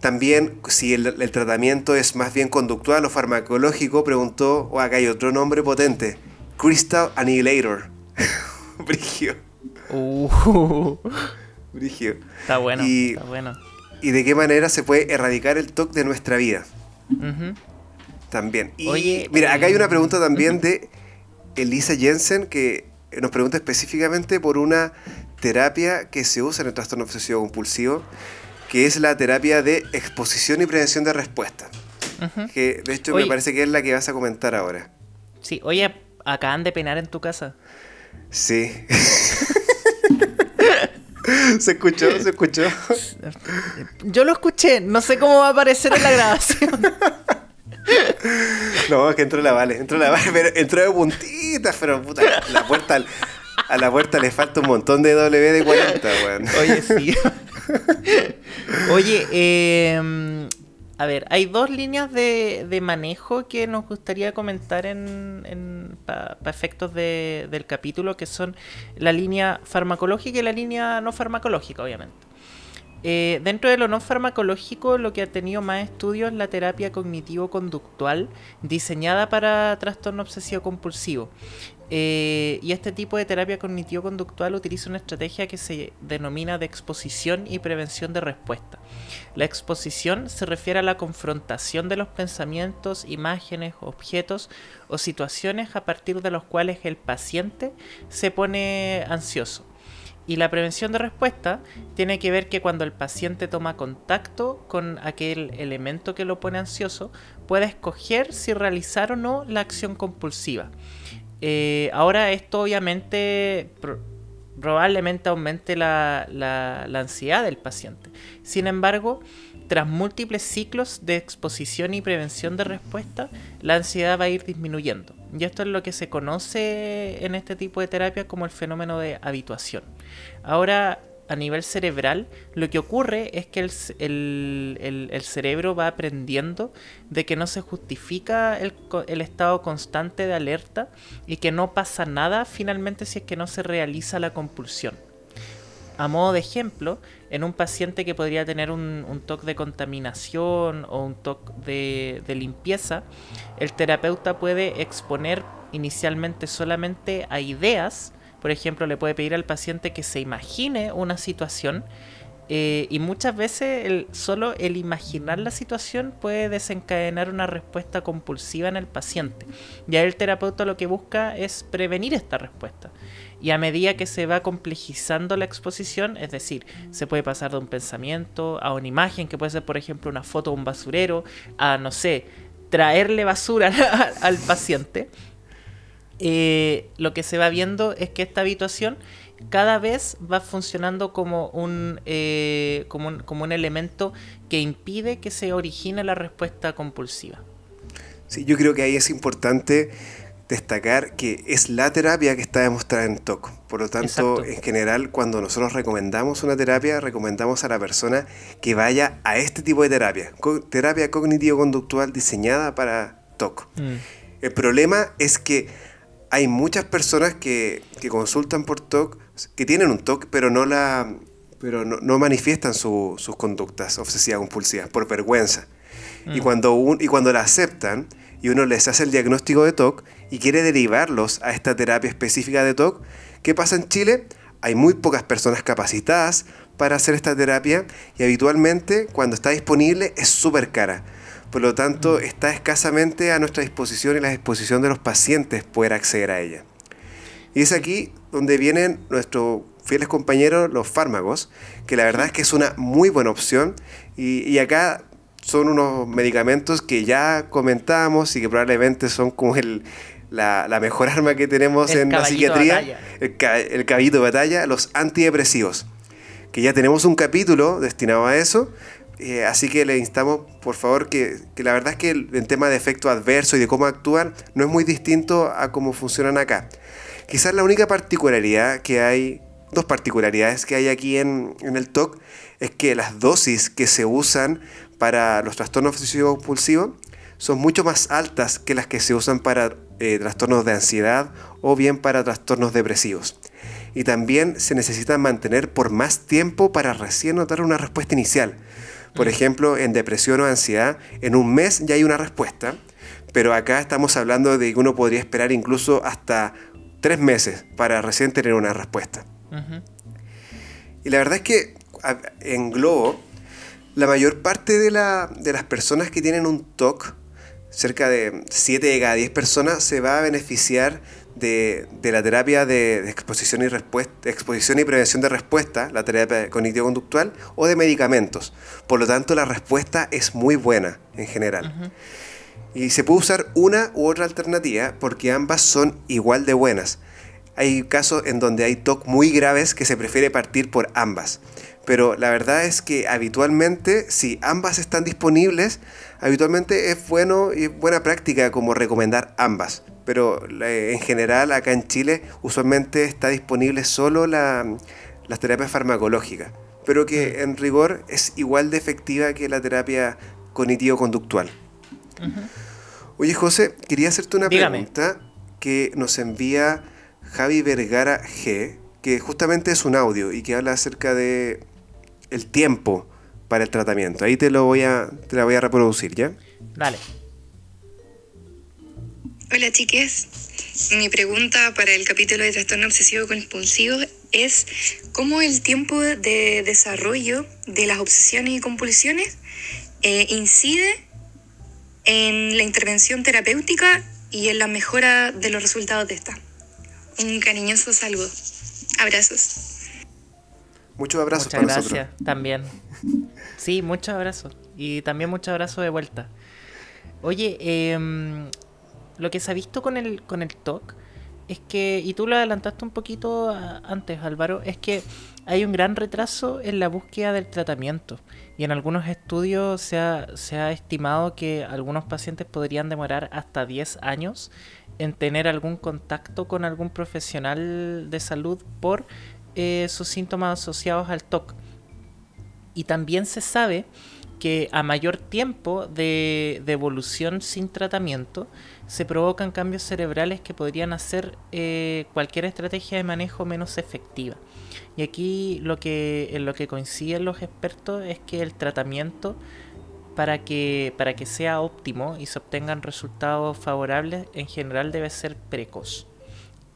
También si el, el tratamiento es más bien conductual o farmacológico, preguntó, o acá hay otro nombre potente, Crystal Annihilator. (laughs) Brigio, Uh, brigio. está bueno, Y- está bueno. y de qué manera se puede erradicar el TOC de nuestra vida también. Y Oye, mira, acá hay una eh, pregunta también de Elisa Jensen que nos pregunta específicamente por una terapia que se usa en el trastorno obsesivo compulsivo, que es la terapia de exposición y prevención de respuesta. Que de hecho Oye. me parece que es la que vas a comentar ahora. Sí, oye, acaban de penar en tu casa. Sí. (laughs) se escuchó, se escuchó. Yo lo escuché, no sé cómo va a aparecer en la grabación. (laughs) No, es que entró la Vale, entró la Vale, pero entró de puntitas, pero puta, la puerta, a la puerta le falta un montón de W de 40, weón. Oye, sí. Oye, eh, a ver, hay dos líneas de, de manejo que nos gustaría comentar en, para efectos de- del capítulo, que son la línea farmacológica y la línea no farmacológica, obviamente. Eh, dentro de lo farmacológico, lo que ha tenido más estudios es la terapia cognitivo-conductual diseñada para trastorno obsesivo-compulsivo. Eh, y este tipo de terapia cognitivo-conductual utiliza una estrategia que se denomina de exposición y prevención de respuesta. La exposición se refiere a la confrontación de los pensamientos, imágenes, objetos o situaciones a partir de los cuales el paciente se pone ansioso. Y la prevención de respuesta tiene que ver que cuando el paciente toma contacto con aquel elemento que lo pone ansioso, puede escoger si realizar o no la acción compulsiva. Eh, ahora esto obviamente pro- probablemente aumente la, la- la ansiedad del paciente. Sin embargo, tras múltiples ciclos de exposición y prevención de respuesta, la ansiedad va a ir disminuyendo. Y esto es lo que se conoce en este tipo de terapia como el fenómeno de habituación. Ahora, a nivel cerebral, lo que ocurre es que el, el- el- cerebro va aprendiendo de que no se justifica el, estado constante de alerta y que no pasa nada finalmente si es que no se realiza la compulsión. A modo de ejemplo, en un paciente que podría tener un, un TOC de contaminación o un TOC de, de limpieza, el terapeuta puede exponer inicialmente solamente a ideas. Por ejemplo, le puede pedir al paciente que se imagine una situación eh, y muchas veces el, solo el imaginar la situación puede desencadenar una respuesta compulsiva en el paciente. Ya el terapeuta lo que busca es prevenir esta respuesta. Y a medida que se va complejizando la exposición, es decir, se puede pasar de un pensamiento a una imagen, que puede ser, por ejemplo, una foto de un basurero, a, no sé, traerle basura (laughs) al paciente, eh, lo que se va viendo es que esta habituación cada vez va funcionando como un, eh, como un, como un elemento que impide que se origine la respuesta compulsiva. Sí, yo creo que ahí es importante destacar que es la terapia que está demostrada en TOC. Por lo tanto, Exacto. en general, cuando nosotros recomendamos una terapia, recomendamos a la persona que vaya a este tipo de terapia. Co- terapia cognitivo-conductual diseñada para TOC. El problema es que hay muchas personas que, que consultan por TOC, que tienen un TOC, pero no la pero no, no manifiestan su- sus conductas obsesivas compulsivas por vergüenza. Y, cuando un- y cuando la aceptan y uno les hace el diagnóstico de TOC y quiere derivarlos a esta terapia específica de TOC, ¿Qué pasa en Chile? Hay muy pocas personas capacitadas para hacer esta terapia y habitualmente cuando está disponible es súper cara. Por lo tanto, está escasamente a nuestra disposición y a la disposición de los pacientes poder acceder a ella. Y es aquí donde vienen nuestros fieles compañeros, los fármacos, que la verdad es que es una muy buena opción. Y, y acá son unos medicamentos que ya comentábamos y que probablemente son como el, la, la mejor arma que tenemos El en la psiquiatría, el, ca- el caballito de batalla, los antidepresivos, que ya tenemos un capítulo destinado a eso. Eh, así que le instamos, por favor, que, que la verdad es que el, el tema de efecto adverso y de cómo actúan no es muy distinto a cómo funcionan acá. Quizás la única particularidad que hay, dos particularidades que hay aquí en, en el TOC, es que las dosis que se usan para los trastornos obsesivos compulsivos son mucho más altas que las que se usan para eh, trastornos de ansiedad o bien para trastornos depresivos. Y también se necesita mantener por más tiempo para recién notar una respuesta inicial. Por ejemplo, en depresión o ansiedad, en un mes ya hay una respuesta, pero acá estamos hablando de que uno podría esperar incluso hasta tres meses para recién tener una respuesta. Y la verdad es que en Globo, la mayor parte de, la- de las personas que tienen un TOC, cerca de 7 de cada 10 personas, se va a beneficiar de, de la terapia de, de exposición, y respuesta, exposición y prevención de respuesta, la terapia cognitivo-conductual, o de medicamentos. Por lo tanto, la respuesta es muy buena en general. Y se puede usar una u otra alternativa porque ambas son igual de buenas. Hay casos en donde hay TOC muy graves que se prefiere partir por ambas. Pero la verdad es que habitualmente, si ambas están disponibles, habitualmente es bueno y es buena práctica como recomendar ambas. Pero eh, en general acá en Chile usualmente está disponible solo la, las terapias farmacológicas. Pero que en rigor es igual de efectiva que la terapia cognitivo-conductual. Oye José, quería hacerte una Dígame. pregunta que nos envía Javi Vergara G, que justamente es un audio y que habla acerca de el tiempo para el tratamiento. Ahí te lo voy a, te la voy a reproducir, ¿ya? Dale. Hola chiques, mi pregunta para el capítulo de trastorno obsesivo compulsivo es cómo el tiempo de desarrollo de las obsesiones y compulsiones eh, incide en la intervención terapéutica y en la mejora de los resultados de esta. Un cariñoso saludo. Abrazos. Muchos abrazos Muchas para gracias nosotros. también. Sí, muchos abrazos. Y también muchos abrazos de vuelta. Oye, em, lo que se ha visto con el, con el TOC es que, y tú lo adelantaste un poquito antes, Álvaro, es que hay un gran retraso en la búsqueda del tratamiento. Y en algunos estudios se ha, se ha estimado que algunos pacientes podrían demorar hasta 10 años en tener algún contacto con algún profesional de salud por eh, sus síntomas asociados al TOC. Y también se sabe que a mayor tiempo de, de evolución sin tratamiento se provocan cambios cerebrales que podrían hacer eh, cualquier estrategia de manejo menos efectiva. Y aquí lo que, en lo que coinciden los expertos es que el tratamiento para que, para que sea óptimo y se obtengan resultados favorables en general debe ser precoz.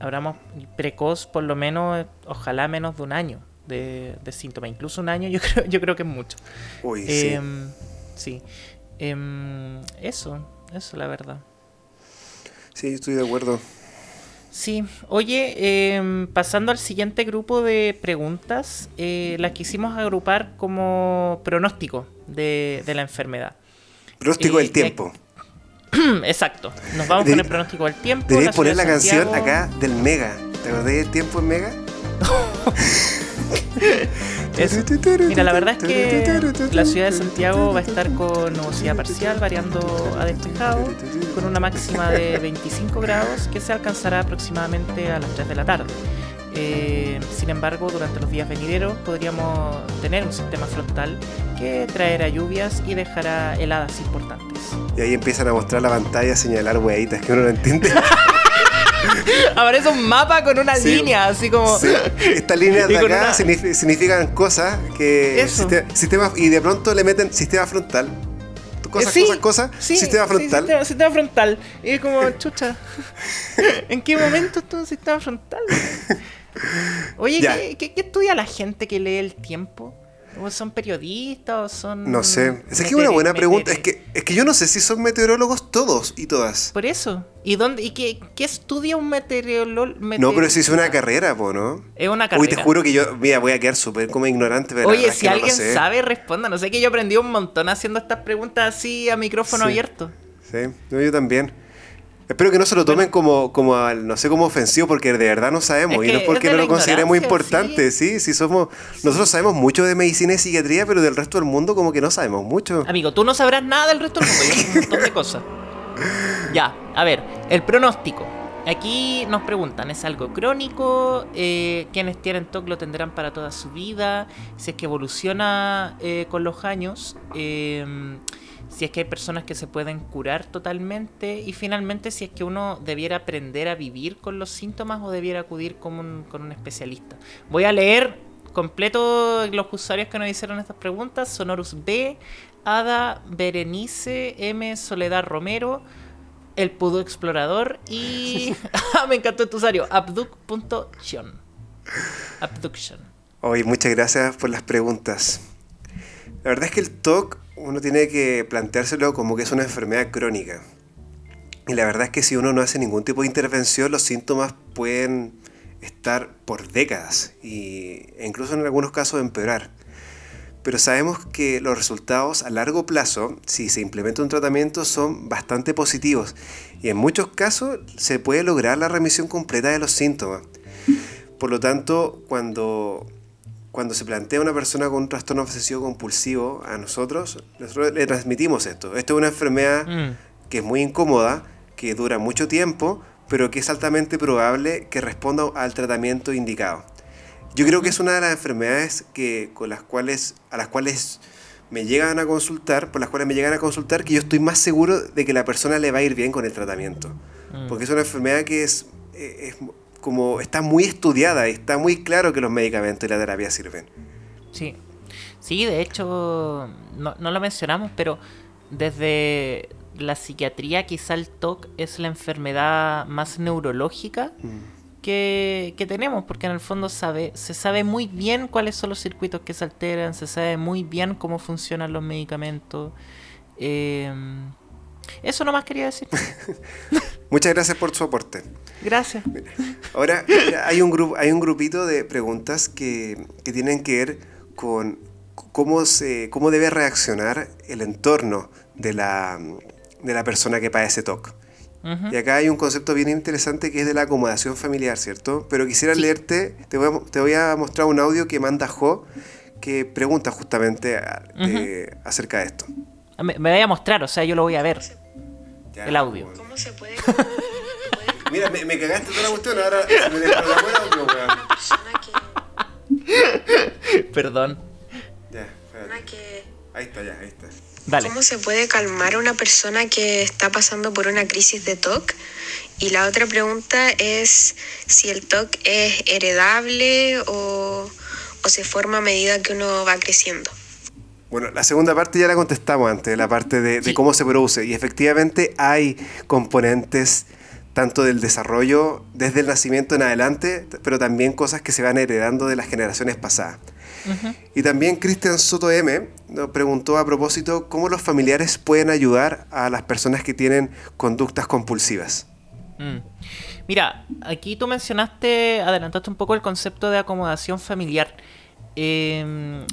Hablamos precoz por lo menos, ojalá menos de un año de, de síntomas. Incluso un año yo (laughs) creo, yo creo que es mucho. Uy, sí. Em, sí. Em, eso, eso la verdad. Sí, estoy de acuerdo. Sí, oye, em, pasando al siguiente grupo de preguntas, eh, las quisimos agrupar como pronóstico de, de la enfermedad. Pronóstico Eh, del tiempo. (clears throat) Exacto, nos vamos Debe- con el pronóstico del tiempo. Deberías poner la de canción acá del Mega. ¿Te acordás del tiempo en Mega? (laughs) (laughs) Eso. Mira, la verdad es que la ciudad de Santiago va a estar con nubosidad parcial, variando a despejado, con una máxima de 25 grados que se alcanzará aproximadamente a las 3 de la tarde. Eh, sin embargo, durante los días venideros podríamos tener un sistema frontal que traerá lluvias y dejará heladas importantes. Y ahí empiezan a mostrar la pantalla, a señalar weitas que uno no entiende. (laughs) (laughs) Aparece un mapa con una Sí. línea, así como... Sí, Estas líneas de acá una- significan cosas que sistema y de pronto le meten sistema frontal. Cosas, Sí, cosas, cosas, sí, sistema sí, frontal. sistema, sistema frontal. Y es como, chucha, (laughs) ¿en qué momento esto es un sistema frontal? (laughs) Oye, Ya. ¿qué, qué, qué estudia la gente que lee el tiempo? ¿O son periodistas o son.? No sé. Es que es una buena pregunta. Es que, es que yo no sé si son meteorólogos todos y todas. Por eso. ¿Y dónde y qué, qué estudia un meteorólogo? No, pero si es una carrera, po, ¿no? Es una carrera. Uy, te juro que yo, mira, voy a quedar súper como ignorante. Pero Oye, si no alguien sé. sabe, responda. No sé que yo aprendí un montón haciendo estas preguntas así a micrófono Sí. abierto. Sí, no, yo también. Espero que no se lo tomen como, como al- no sé, como ofensivo, porque de verdad no sabemos. Es y no es porque es no lo consideremos importante, sí. sí, somos. Nosotros sabemos mucho de medicina y psiquiatría, pero del resto del mundo como que no sabemos mucho. Amigo, tú no sabrás nada del resto del mundo. Yo un montón de cosas. (laughs) Ya, a ver, el pronóstico. Aquí nos preguntan, ¿es algo crónico? Eh, ¿Quienes tienen TOC lo tendrán para toda su vida? Si es que evoluciona eh, con los años. eh, si es que hay personas que se pueden curar totalmente. Y finalmente, si es que uno debiera aprender a vivir con los síntomas o debiera acudir con un, con un especialista. Voy a leer completo los usuarios que nos hicieron estas preguntas. Sonorus B, Ada, Berenice, M, Soledad Romero, El Pudo Explorador y... (laughs) (laughs) Ah, Me encantó tu usuario, abduc.tion. Abduction. Oye, muchas gracias por las preguntas. La verdad es que el TOC uno tiene que planteárselo como que es una enfermedad crónica. Y la verdad es que si uno no hace ningún tipo de intervención, los síntomas pueden estar por décadas y, e incluso en algunos casos empeorar. Pero sabemos que los resultados a largo plazo, si se implementa un tratamiento, son bastante positivos y en muchos casos se puede lograr la remisión completa de los síntomas. Por lo tanto, cuando, cuando se plantea una persona con un trastorno obsesivo compulsivo a nosotros, nosotros le transmitimos esto. Esto es una enfermedad Mm. que es muy incómoda, que dura mucho tiempo, pero que es altamente probable que responda al tratamiento indicado. Yo creo que es una de las enfermedades que, con las cuales, a las cuales me llegan a consultar, por las cuales me llegan a consultar, que yo estoy más seguro de que la persona le va a ir bien con el tratamiento. Mm. Porque es una enfermedad que es, eh, es como está muy estudiada y está muy claro que los medicamentos y la terapia sirven. Sí. Sí, de hecho, no, no lo mencionamos, pero desde la psiquiatría quizá el TOC es la enfermedad más neurológica que, que tenemos, porque en el fondo sabe, se sabe muy bien cuáles son los circuitos que se alteran, se sabe muy bien cómo funcionan los medicamentos. Eh, eso nomás quería decir. (laughs) Muchas gracias por su aporte. Gracias. Ahora, mira, hay un, grupo, hay un grupito de preguntas que, que tienen que ver con cómo, se, cómo debe reaccionar el entorno de la, de la persona que padece TOC. Y acá hay un concepto bien interesante que es de la acomodación familiar, ¿cierto? Pero quisiera Sí. leerte, te voy, a, te voy a mostrar un audio que manda Jo, que pregunta justamente a- de- acerca de esto. Me, me voy a mostrar, o sea, yo lo voy a ver. Ya, El audio. bueno. ¿Cómo se puede (laughs) Mira, me, me cagaste toda la cuestión, ahora se me desprogramó el audio, weón. persona que, Perdón. Ya, espérate. que Ahí está, ya, ahí está. Dale. ¿Cómo se puede calmar a una persona que está pasando por una crisis de TOC? Y la otra pregunta es si el TOC es heredable o, o se forma a medida que uno va creciendo. Bueno, la segunda parte ya la contestamos antes, la parte de, cómo se produce. Y efectivamente hay componentes tanto del desarrollo desde el nacimiento en adelante, pero también cosas que se van heredando de las generaciones pasadas. Y también Cristian Soto M nos preguntó a propósito cómo los familiares pueden ayudar a las personas que tienen conductas compulsivas. Mm. Mira, aquí tú mencionaste, adelantaste un poco el concepto de acomodación familiar. Eh,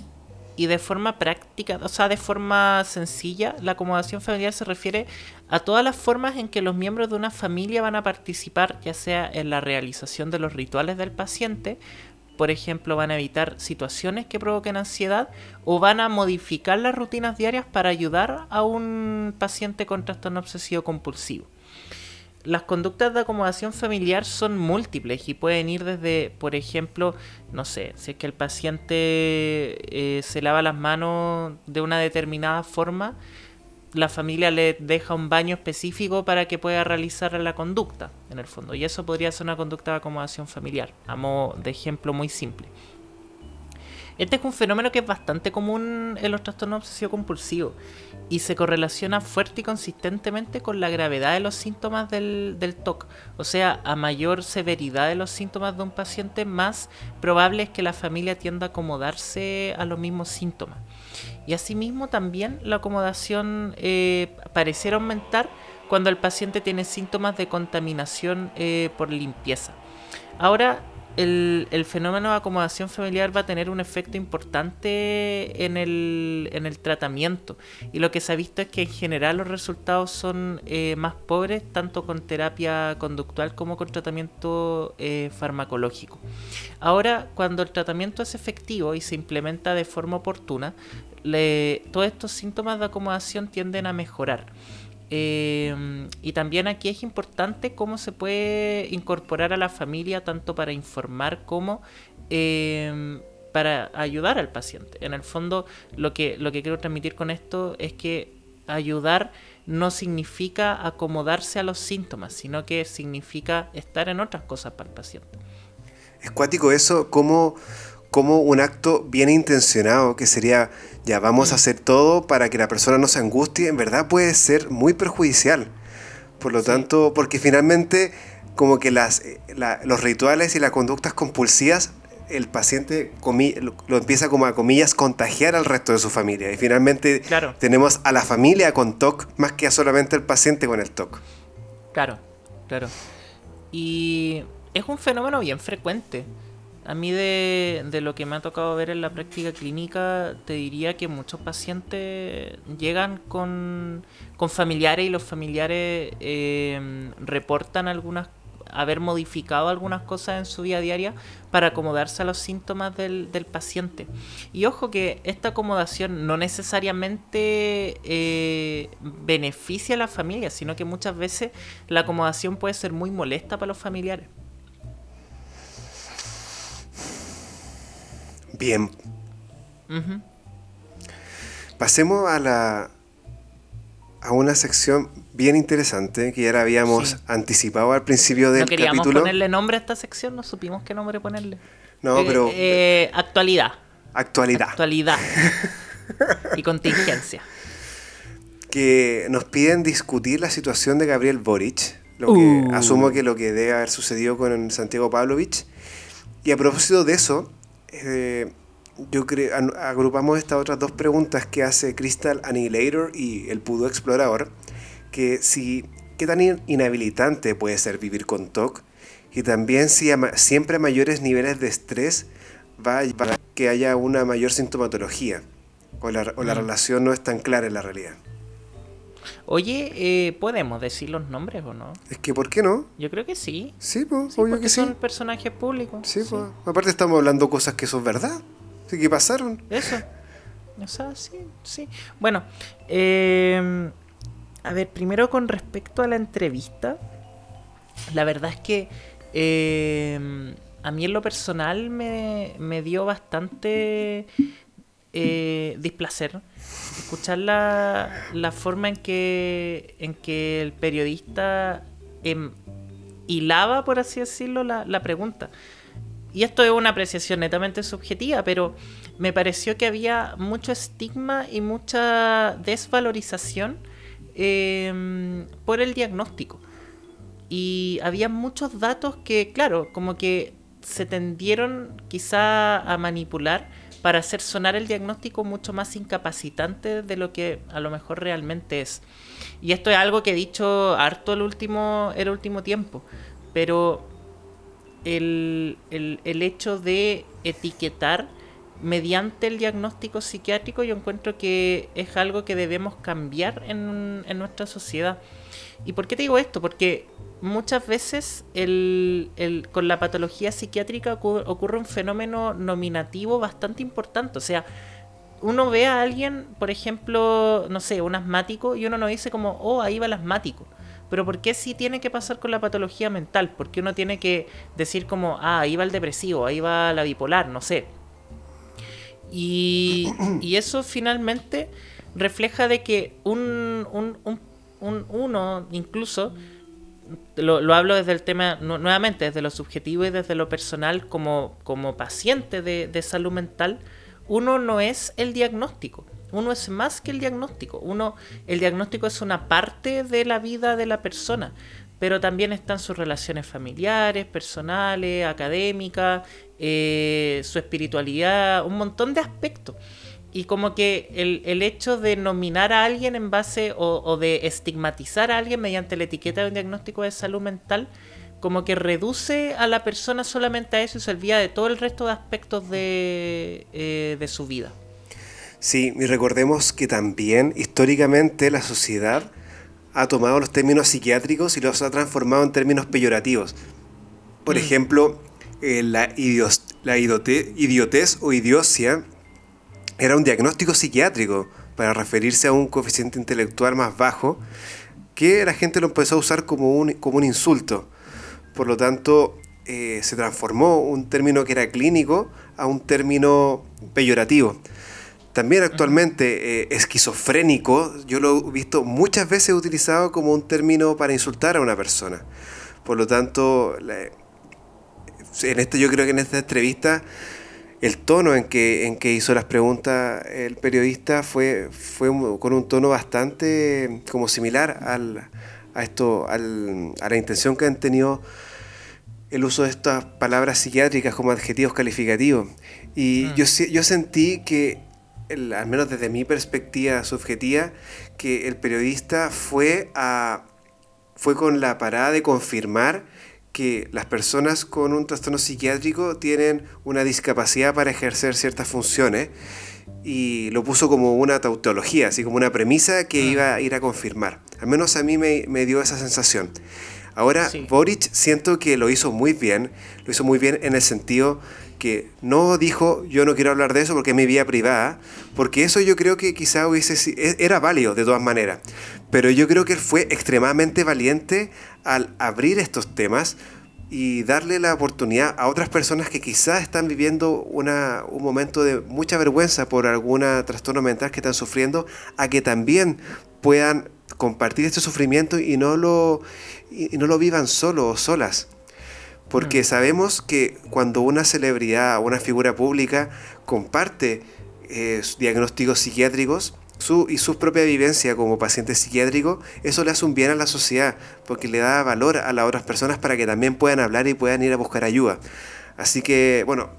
y de forma práctica, o sea, de forma sencilla, la acomodación familiar se refiere a todas las formas en que los miembros de una familia van a participar, ya sea en la realización de los rituales del paciente, por ejemplo, van a evitar situaciones que provoquen ansiedad o van a modificar las rutinas diarias para ayudar a un paciente con trastorno obsesivo compulsivo. Las conductas de acomodación familiar son múltiples y pueden ir desde, por ejemplo, no sé, si es que el paciente eh, se lava las manos de una determinada forma, la familia le deja un baño específico para que pueda realizar la conducta, en el fondo. Y eso podría ser una conducta de acomodación familiar, a de ejemplo muy simple. Este es un fenómeno que es bastante común en los trastornos obsesivo-compulsivos y se correlaciona fuerte y consistentemente con la gravedad de los síntomas del, TOC. O sea, a mayor severidad de los síntomas de un paciente, más probable es que la familia tienda a acomodarse a los mismos síntomas. Y asimismo también la acomodación eh, pareciera aumentar cuando el paciente tiene síntomas de contaminación eh, por limpieza. Ahora, el, fenómeno de acomodación familiar va a tener un efecto importante en el, en el tratamiento. Y lo que se ha visto es que en general los resultados son eh, más pobres, tanto con terapia conductual como con tratamiento eh, farmacológico. Ahora, cuando el tratamiento es efectivo y se implementa de forma oportuna, todos estos síntomas de acomodación tienden a mejorar. Em, y también aquí es importante cómo se puede incorporar a la familia tanto para informar como em, para ayudar al paciente. En el fondo, lo que, lo que quiero transmitir con esto es que ayudar no significa acomodarse a los síntomas, sino que significa estar en otras cosas para el paciente. Es cuático eso, como como un acto bien intencionado, que sería, ya vamos a mm. hacer todo para que la persona no se angustie, en verdad puede ser muy perjudicial. Por lo tanto, porque finalmente como que las, eh, los rituales y las conductas compulsivas, el paciente lo, empieza como a comillas contagiar al resto de su familia. Y finalmente tenemos a la familia con TOC más que a solamente el paciente con el TOC. Claro, claro. Y es un fenómeno bien frecuente. A mí de, lo que me ha tocado ver en la práctica clínica, te diría que muchos pacientes llegan con, familiares y los familiares eh, reportan algunas haber modificado algunas cosas en su vida diaria para acomodarse a los síntomas del, paciente. Y ojo que esta acomodación no necesariamente eh, beneficia a la familia, sino que muchas veces la acomodación puede ser muy molesta para los familiares. Bien. Pasemos a la a una sección bien interesante que ya la habíamos anticipado al principio del capítulo. No queríamos ponerle nombre a esta sección, no supimos qué nombre ponerle. No, eh, pero eh, actualidad. Actualidad. Actualidad. (laughs) y contingencia. Que nos piden discutir la situación de Gabriel Boric. Lo que, uh. Asumo que lo que debe haber sucedido con Santiago Pavlovich. Y a propósito de eso, eh, yo creo, agrupamos estas otras dos preguntas que hace Crystal Annihilator y el Pudo Explorador, que si qué tan inhabilitante puede ser vivir con TOC y también si siempre a mayores niveles de estrés va a que haya una mayor sintomatología o la, o la mm. relación no es tan clara en la realidad. Oye, eh, ¿podemos decir los nombres o no? Es que, ¿por qué no? Yo creo que sí. Sí, pues, obvio que son personajes públicos. Sí, pues. Aparte estamos hablando cosas que son verdad. Sí, que pasaron. Eso. O sea, sí, sí. Bueno, eh, a ver, primero con respecto a la entrevista, la verdad es que eh, a mí en lo personal me, me dio bastante eh, displacer escuchar la, la, forma en que, en que el periodista em, hilaba, por así decirlo, la, la, pregunta. Y esto es una apreciación netamente subjetiva, pero me pareció que había mucho estigma y mucha desvalorización em, por el diagnóstico. Y había muchos datos que, claro, como que se tendieron quizá a manipular para hacer sonar el diagnóstico mucho más incapacitante de lo que a lo mejor realmente es. Y esto es algo que he dicho harto el último, el último tiempo, pero el, hecho de etiquetar mediante el diagnóstico psiquiátrico yo encuentro que es algo que debemos cambiar en, en nuestra sociedad. ¿Y por qué te digo esto? Porque muchas veces el, con la patología psiquiátrica ocurre, un fenómeno nominativo bastante importante. O sea, uno ve a alguien, por ejemplo, no sé, un asmático, y uno no dice como, oh, ahí va el asmático. Pero ¿por qué sí tiene que pasar con la patología mental? Porque uno tiene que decir como, ah, ahí va el depresivo, ahí va la bipolar, no sé. Y, y eso finalmente refleja de que un, un, un, un uno incluso lo, hablo desde el tema, nuevamente, desde lo subjetivo y desde lo personal como, como paciente de, salud mental, uno no es el diagnóstico. Uno es más que el diagnóstico. Uno, el diagnóstico es una parte de la vida de la persona, pero también están sus relaciones familiares, personales, académicas, eh, su espiritualidad, un montón de aspectos. Y como que el, hecho de nominar a alguien en base o, de estigmatizar a alguien mediante la etiqueta de un diagnóstico de salud mental, como que reduce a la persona solamente a eso y se olvida de todo el resto de aspectos de, eh, de su vida. Sí, y recordemos que también históricamente la sociedad ha tomado los términos psiquiátricos y los ha transformado en términos peyorativos. Por mm. ejemplo, eh, la, la idiotez o idiocia era un diagnóstico psiquiátrico para referirse a un coeficiente intelectual más bajo que la gente lo empezó a usar como un, como un insulto. Por lo tanto, eh, se transformó un término que era clínico a un término peyorativo. También actualmente eh, esquizofrénico, yo lo he visto muchas veces utilizado como un término para insultar a una persona. Por lo tanto, en este, yo creo que en esta entrevista el tono en que, en que hizo las preguntas el periodista fue, fue con un tono bastante como similar al, a, esto, al, a la intención que han tenido el uso de estas palabras psiquiátricas como adjetivos calificativos. Y mm. yo, yo sentí que, al menos desde mi perspectiva subjetiva, que el periodista fue, a, fue con la parada de confirmar que las personas con un trastorno psiquiátrico tienen una discapacidad para ejercer ciertas funciones y lo puso como una tautología, así como una premisa que ah. iba a ir a confirmar. Al menos a mí me, dio esa sensación. Ahora, Boric siento que lo hizo muy bien, lo hizo muy bien en el sentido que no dijo yo no quiero hablar de eso porque es mi vida privada, porque eso yo creo que quizá hubiese e, era válido de todas maneras, pero yo creo que él fue extremadamente valiente al abrir estos temas y darle la oportunidad a otras personas que quizás están viviendo una, un momento de mucha vergüenza por alguna trastorno mental que están sufriendo, a que también puedan compartir este sufrimiento y no lo, y no lo vivan solos o solas. Porque mm. sabemos que cuando una celebridad o una figura pública comparte eh, diagnósticos psiquiátricos, su, y su propia vivencia como paciente psiquiátrico, eso le hace un bien a la sociedad, porque le da valor a las otras personas para que también puedan hablar y puedan ir a buscar ayuda. Así que, bueno,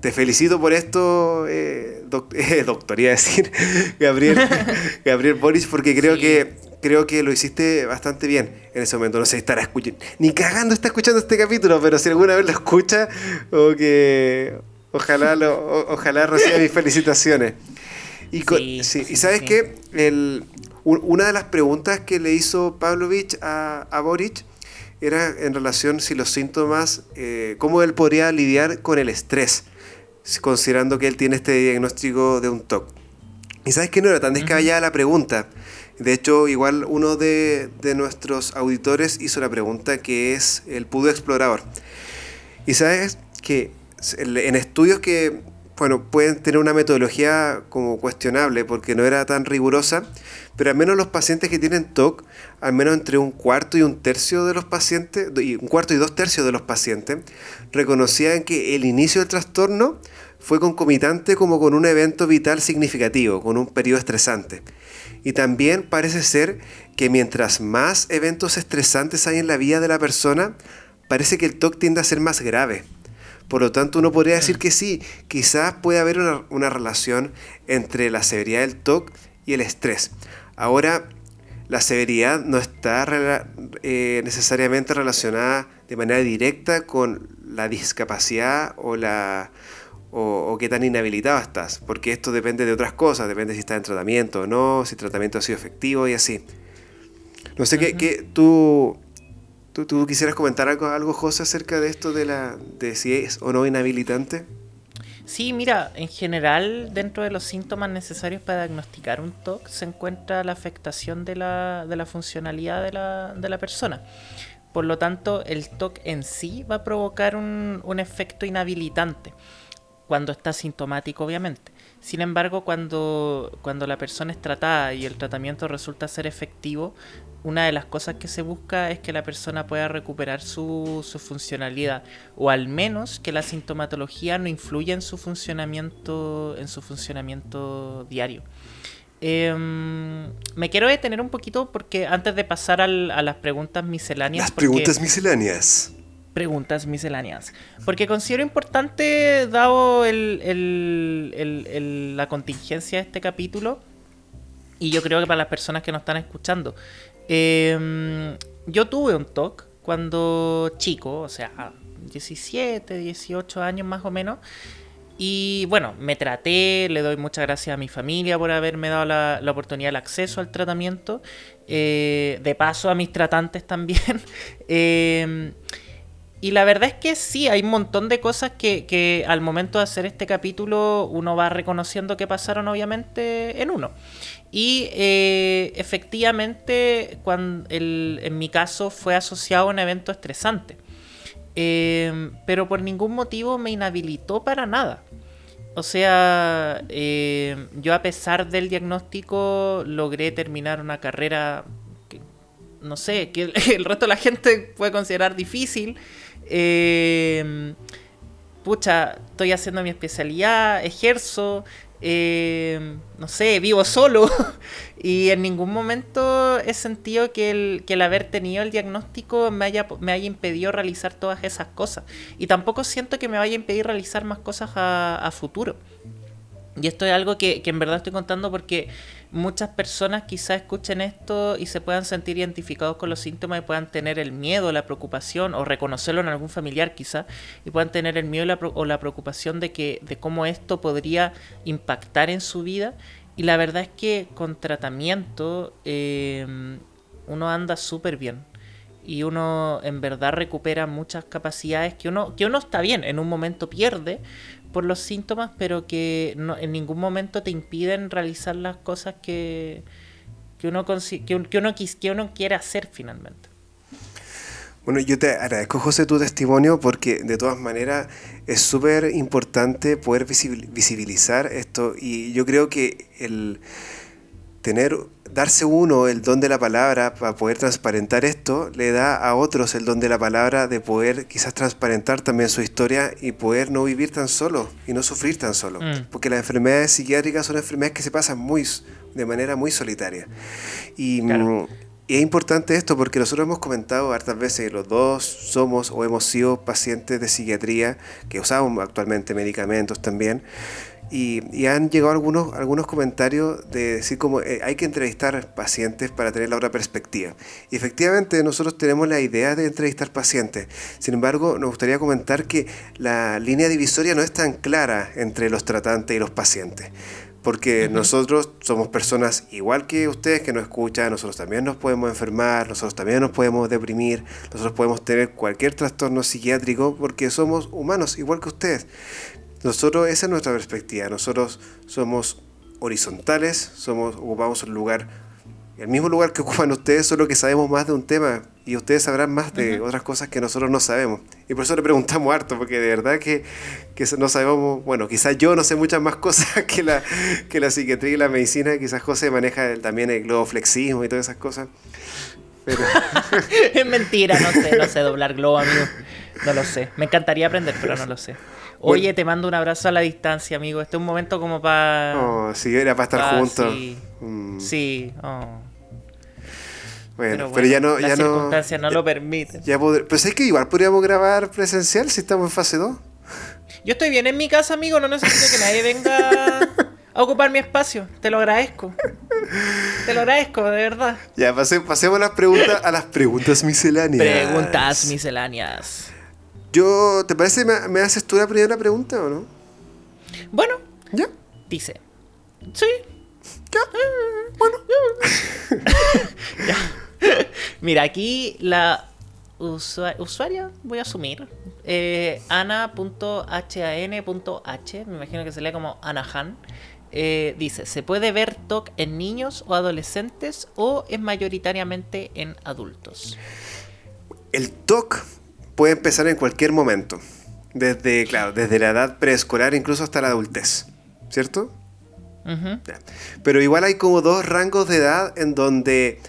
te felicito por esto, eh, (laughs) eh doctoría decir, (laughs) Gabriel, (laughs) Gabriel Boris, porque creo que creo que lo hiciste bastante bien en ese momento. No sé si estará escuchando, ni cagando está escuchando este capítulo, pero si alguna vez lo escucha, o que ojalá, lo, ojalá reciba mis felicitaciones. Y, sabes qué, una de las preguntas que le hizo Pavlovich a, a Boric era en relación si los síntomas, eh, cómo él podría lidiar con el estrés, considerando que él tiene este diagnóstico de un TOC. Y sabes que no era tan descabellada la pregunta. De hecho, igual uno de, de, nuestros auditores hizo la pregunta que es el pudo explorador. Y sabes que en estudios que bueno, pueden tener una metodología como cuestionable porque no era tan rigurosa, pero al menos los pacientes que tienen TOC, al menos entre un cuarto y un tercio de los pacientes, un cuarto y dos tercios de los pacientes, reconocían que el inicio del trastorno fue concomitante como con un evento vital significativo, con un periodo estresante. Y también parece ser que mientras más eventos estresantes hay en la vida de la persona, parece que el TOC tiende a ser más grave. Por lo tanto, uno podría decir que sí, quizás puede haber una, relación entre la severidad del TOC y el estrés. Ahora, la severidad no está eh, necesariamente relacionada de manera directa con la discapacidad o la o, qué tan inhabilitado estás, porque esto depende de otras cosas, depende si estás en tratamiento o no, si el tratamiento ha sido efectivo y así. No sé qué, qué tú ¿Tú, quisieras comentar algo, José, acerca de esto de, la, de si es o no inhabilitante? Sí, mira, en general, dentro de los síntomas necesarios para diagnosticar un TOC se encuentra la afectación de la, de la funcionalidad de la, de la persona. Por lo tanto, el TOC en sí va a provocar un, un efecto inhabilitante, cuando está sintomático, obviamente. Sin embargo, cuando, cuando la persona es tratada y el tratamiento resulta ser efectivo, una de las cosas que se busca es que la persona pueda recuperar su, su funcionalidad o al menos que la sintomatología no influya en su funcionamiento en su funcionamiento diario. Em, me quiero detener un poquito porque antes de pasar al- a las preguntas misceláneas. Las preguntas misceláneas. preguntas misceláneas. Porque considero importante, dado el- el- el- el- la contingencia de este capítulo, y yo creo que para las personas que nos están escuchando, eh, yo tuve un TOC cuando chico, o sea, 17, 18 años más o menos. Y bueno, me traté, le doy muchas gracias a mi familia por haberme dado la, la oportunidad, el acceso al tratamiento. eh, de paso a mis tratantes también. (laughs) Eh, y la verdad es que sí, hay un montón de cosas que al momento de hacer este capítulo uno va reconociendo que pasaron obviamente en uno. Y eh, efectivamente, cuando el- en mi caso fue asociado a un evento estresante. Eh, pero por ningún motivo me inhabilitó para nada. O sea, eh, yo a pesar del diagnóstico logré terminar una carrera que, no sé, que el, (laughs) resto de la gente puede considerar difícil. Pucha, estoy haciendo mi especialidad, ejerzo, eh, no sé, vivo solo (laughs) y en ningún momento he sentido que el, que el haber tenido el diagnóstico me haya, me haya impedido realizar todas esas cosas. Y tampoco siento que me vaya a impedir realizar más cosas a, futuro. Y esto es algo que, que en verdad estoy contando porque muchas personas quizás escuchen esto y se puedan sentir identificados con los síntomas y puedan tener el miedo, la preocupación o reconocerlo en algún familiar quizás y puedan tener el miedo la o la preocupación de que de cómo esto podría impactar en su vida. Y la verdad es que con tratamiento eh, uno anda súper bien y uno en verdad recupera muchas capacidades que uno que uno está bien en un momento pierde por los síntomas pero que en ningún momento te impiden realizar las cosas que que uno que, que uno quis- que uno quiere hacer finalmente. Bueno, yo te agradezco, José, tu testimonio porque de todas maneras es súper importante poder visibil- visibilizar esto y yo creo que el tener, darse uno el don de la palabra para poder transparentar esto, le da a otros el don de la palabra de poder quizás transparentar también su historia y poder no vivir tan solo y no sufrir tan solo. Mm. Porque las enfermedades psiquiátricas son enfermedades que se pasan muy, de manera muy solitaria. Y, Claro. mm, y es importante esto porque nosotros hemos comentado hartas veces, los dos somos o hemos sido pacientes de psiquiatría que usamos actualmente medicamentos también. Y, y han llegado algunos, algunos comentarios de decir como eh, hay que entrevistar pacientes para tener la otra perspectiva. Y efectivamente nosotros tenemos la idea de entrevistar pacientes. Sin embargo, nos gustaría comentar que la línea divisoria no es tan clara entre los tratantes y los pacientes. Porque nosotros somos personas igual que ustedes que nos escuchan, nosotros también nos podemos enfermar, nosotros también nos podemos deprimir, nosotros podemos tener cualquier trastorno psiquiátrico porque somos humanos igual que ustedes. Nosotros, esa es nuestra perspectiva. Nosotros somos horizontales, somos, ocupamos un lugar, el mismo lugar que ocupan ustedes, solo que sabemos más de un tema y ustedes sabrán más de otras cosas que nosotros no sabemos. Y por eso le preguntamos harto, porque de verdad que, que no sabemos, bueno, quizás yo no sé muchas más (laughs) cosas que la, que la psiquiatría y la medicina, quizás José maneja el- también el globoflexismo y todas esas cosas. Pero, (laughs) es mentira no sé no sé doblar globo amigo no lo sé me encantaría aprender pero no lo sé oye Bueno. te mando un abrazo a la distancia amigo este es un momento como para oh, si era para estar Ah, juntos. sí. Mm, sí oh. bueno, pero, ya no... las Ya no circunstancias no ya- lo permiten Ya Pero es que igual podríamos grabar presencial si estamos en fase 2. Yo estoy bien en mi casa, amigo. No necesito que nadie venga a ocupar mi espacio. Te lo agradezco. Te lo agradezco, de verdad. Ya, pase- pasemos a las preguntas, a las preguntas misceláneas. Preguntas misceláneas. Yo, ¿te parece me, me haces tú la primera pregunta o no? Bueno, Ya. dice. Sí. Ya. Bueno. (laughs) Mira, aquí la usua- usuaria, voy a asumir, eh, ana.han.h, me imagino que se lee como Anahan, eh, dice, ¿se puede ver TOC en niños o adolescentes o es mayoritariamente en adultos? El TOC puede empezar en cualquier momento. Desde, claro, desde la edad preescolar incluso hasta la adultez. ¿Cierto? Pero igual hay como dos rangos de edad en donde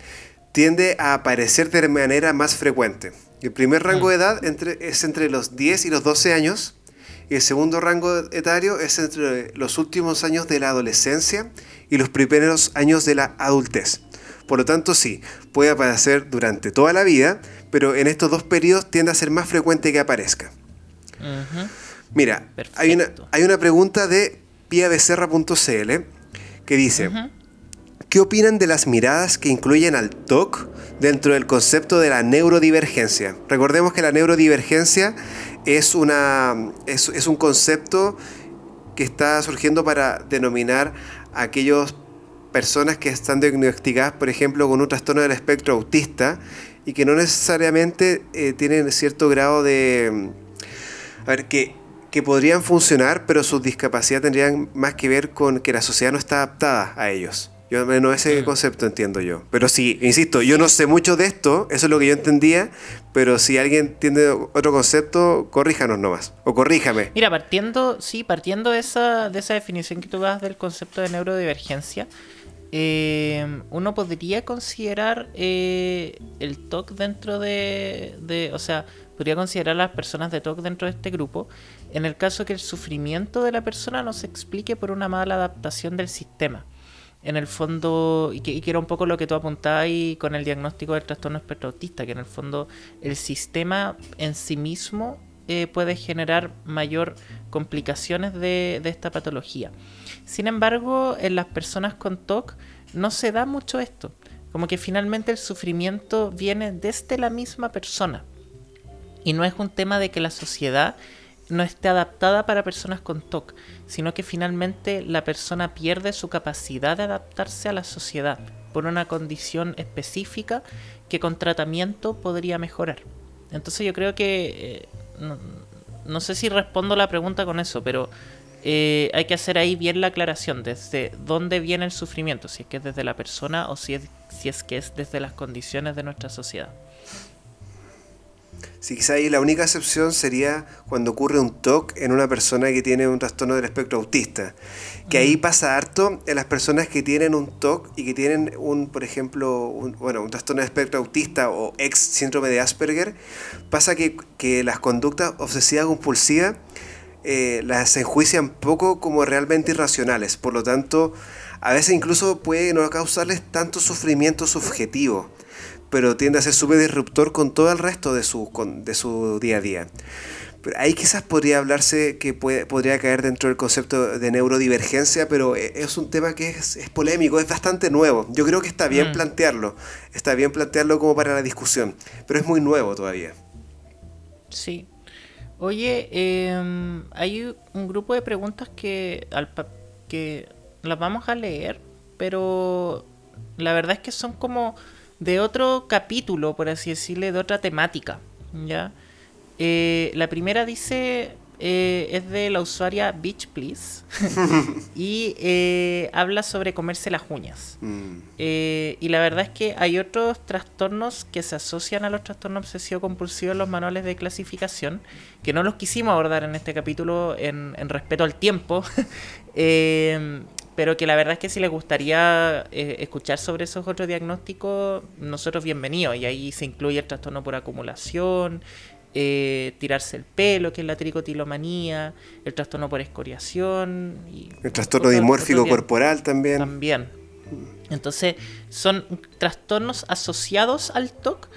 tiende a aparecer de manera más frecuente. El primer rango de edad entre- es entre los 10 y los 12 años. Y el segundo rango etario es entre los últimos años de la adolescencia y los primeros años de la adultez. Por lo tanto, sí, puede aparecer durante toda la vida, pero en estos dos periodos tiende a ser más frecuente que aparezca. Mira, hay una, hay una pregunta de piabecerra.cl que dice. ¿qué opinan de las miradas que incluyen al TOC dentro del concepto de la neurodivergencia? Recordemos que la neurodivergencia es, una, es, es un concepto que está surgiendo para denominar a aquellas personas que están diagnosticadas, por ejemplo, con un trastorno del espectro autista y que no necesariamente eh, tienen cierto grado de... A ver, que, que podrían funcionar, pero sus discapacidades tendrían más que ver con que la sociedad no está adaptada a ellos. Yo menos ese concepto entiendo yo. Pero sí, insisto, yo no sé mucho de esto, eso es lo que yo entendía, pero si alguien entiende otro concepto, corríjanos nomás. O corríjame. Mira, partiendo, sí, partiendo de esa, de esa definición que tú das del concepto de neurodivergencia, eh, uno podría considerar eh, el TOC dentro de, o sea, podría considerar a las personas de TOC dentro de este grupo, en el caso que el sufrimiento de la persona no se explique por una mala adaptación del sistema. En el fondo, y que, era un poco lo que tú apuntabas con el diagnóstico del trastorno espectro autista, que en el fondo el sistema en sí mismo eh, puede generar mayor complicaciones de esta patología. Sin embargo, en las personas con TOC no se da mucho esto. Como que finalmente el sufrimiento viene desde la misma persona. Y no es un tema de que la sociedad no esté adaptada para personas con TOC, sino que finalmente la persona pierde su capacidad de adaptarse a la sociedad por una condición específica que con tratamiento podría mejorar. Entonces yo creo que, eh, no, no sé si respondo la pregunta con eso, pero eh, hay que hacer ahí bien la aclaración desde dónde viene el sufrimiento, si es que es desde la persona o si es, si es que es desde las condiciones de nuestra sociedad. Sí, quizá ahí la única excepción sería cuando ocurre un TOC en una persona que tiene un trastorno del espectro autista. Que ahí pasa harto en las personas que tienen un TOC y que tienen un, por ejemplo, un, bueno, un trastorno del espectro autista o ex síndrome de Asperger. Pasa que, que las conductas obsesivas compulsivas eh, las enjuician poco como realmente irracionales. Por lo tanto, a veces incluso puede no causarles tanto sufrimiento subjetivo pero tiende a ser súper disruptor con todo el resto de su, con- de su día a día. Pero ahí quizás podría hablarse que puede, podría caer dentro del concepto de neurodivergencia, pero e- es un tema que es, es polémico, es bastante nuevo. Yo creo que está bien Mm. plantearlo, está bien plantearlo como para la discusión, pero es muy nuevo todavía. Sí. Oye, em, hay un grupo de preguntas que, al que las vamos a leer, pero la verdad es que son como de otro capítulo, por así decirle, de otra temática. ¿ya? Eh, la primera dice, eh, es de la usuaria Beach Please, (laughs) y eh, habla sobre comerse las uñas. Mm. Eh, y la verdad es que hay otros trastornos que se asocian a los trastornos obsesivo compulsivos en los manuales de clasificación, que no los quisimos abordar en este capítulo en, en respeto al tiempo, (laughs) pero que la verdad es que si les gustaría escuchar sobre esos otros diagnósticos, nosotros bienvenidos. Y ahí se incluye el trastorno por acumulación, eh, tirarse el pelo, que es la tricotilomanía, el trastorno por escoriación. Y El trastorno dia- corporal también. también. Entonces, son trastornos asociados al TOC,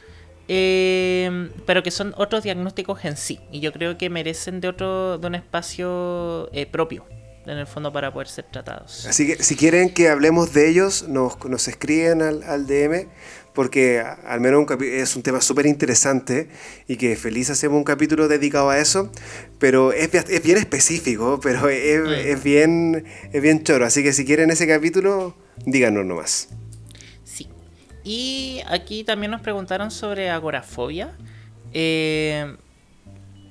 eh, pero que son otros diagnósticos en sí. Y yo creo que merecen de otro, de un espacio eh, propio, en el fondo, para poder ser tratados. Así que si quieren que hablemos de ellos, nos, nos escriben al, al DM, porque al menos un es un tema súper interesante y que feliz hacemos un capítulo dedicado a eso, pero es, es bien específico, pero es, es bien, es bien choro. Así que si quieren ese capítulo, díganos nomás. Sí. Y aquí también nos preguntaron sobre agorafobia. Eh,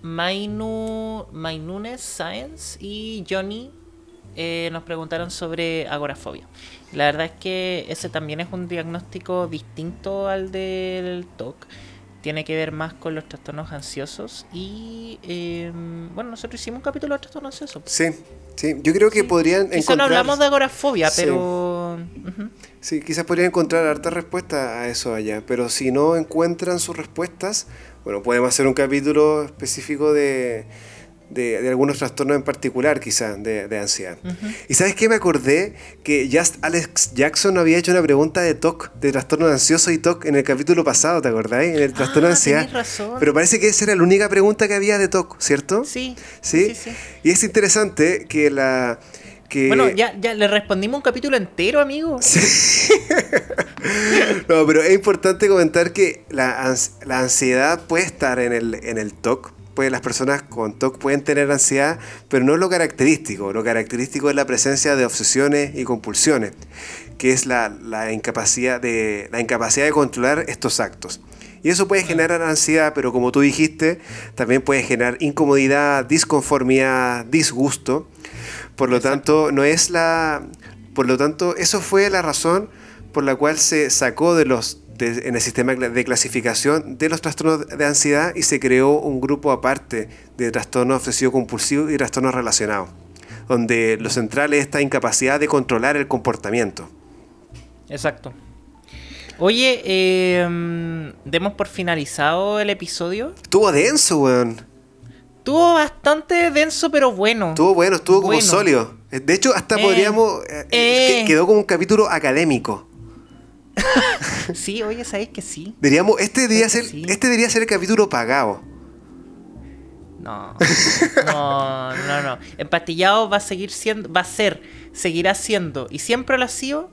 Mainu, Mainunes Science y Johnny eh, nos preguntaron sobre agorafobia. La verdad es que ese también es un diagnóstico distinto al del TOC. tiene que ver más con los trastornos ansiosos y eh, bueno, nosotros hicimos un capítulo de trastornos ansiosos. Sí, sí, yo creo que podrían Quizá no encontrar... hablamos de agorafobia, Sí. pero... Sí, quizás podrían encontrar harta respuesta a eso allá, pero si no encuentran sus respuestas, bueno, podemos hacer un capítulo específico de, de, de algunos trastornos en particular, quizás, de, de ansiedad. Y sabes qué me acordé que Just Alex Jackson había hecho una pregunta de TOC, de trastorno ansioso y TOC en el capítulo pasado, ¿te acordáis? En el trastorno de Ah, ansiedad. tenés razón. Pero parece que esa era la única pregunta que había de TOC, ¿cierto? Sí, ¿Sí? sí, sí. Y es interesante que la... Que Bueno, ya, ya le respondimos un capítulo entero, amigo. (laughs) No, pero es importante comentar que la, ans- la ansiedad puede estar en el, en el TOC. Las personas con TOC pueden tener ansiedad, pero no es lo característico. Lo característico es la presencia de obsesiones y compulsiones, que es la, la incapacidad, de, la incapacidad de controlar estos actos. Y eso puede generar ansiedad, pero como tú dijiste, también puede generar incomodidad, disconformidad, disgusto. Por lo tanto, no es la. Por lo tanto, eso fue la razón por la cual se sacó de los de- en el sistema de clasificación de los trastornos de ansiedad y se creó un grupo aparte de trastornos obsesivo compulsivo y trastornos relacionados, donde lo central es esta incapacidad de controlar el comportamiento. Exacto. Oye, eh, demos por finalizado el episodio. Estuvo denso, weón. Estuvo bastante denso, pero bueno. Estuvo bueno, estuvo como Bueno. sólido. De hecho, hasta Eh, podríamos. eh, eh. que- Quedó como un capítulo académico. (laughs) Sí, oye, ¿sabéis que sí? Deberíamos, este, debería ser, sí. este debería ser el capítulo pagado. No. No, no, no. Empastillado va a seguir siendo, va a ser, seguirá siendo, y siempre lo ha sido,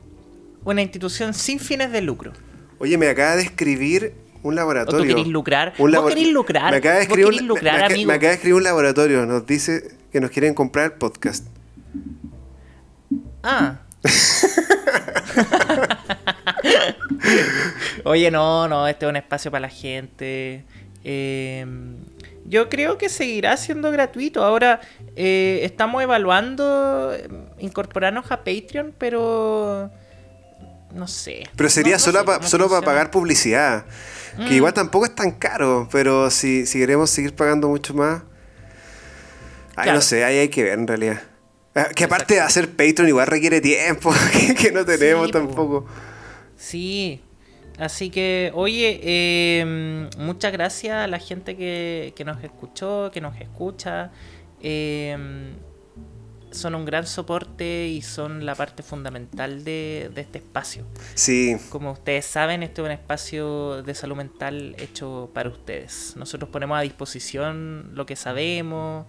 una institución sin fines de lucro. Oye, me acaba de escribir un laboratorio. ¿O tú querís lucrar? Un ¿Vos labor- querís lucrar? Me acaba de ¿Vos escribir, un- lucrar, me, aca- amigo? me acaba de escribir un laboratorio. Nos dice que nos quieren comprar podcast. Ah. (laughs) (laughs) Oye, no, no, este es un espacio para la gente. Eh, yo creo que seguirá siendo gratuito. Ahora eh, estamos evaluando eh, incorporarnos a Patreon, pero no sé. Pero sería No- no solo, sé pa- cómo solo para pagar publicidad. Que Mm. igual tampoco es tan caro. Pero si, si queremos seguir pagando mucho más. Ay, Claro. no sé, ahí hay que ver en realidad. Ah, Que aparte de hacer Patreon igual requiere tiempo. (laughs) Que, que no tenemos Sí, po. tampoco. Sí. Así que, oye, eh, muchas gracias a la gente que, que nos escuchó, que nos escucha. Eh, son un gran soporte y son la parte fundamental de, de este espacio. Sí. Como ustedes saben, este es un espacio de salud mental hecho para ustedes. Nosotros ponemos a disposición lo que sabemos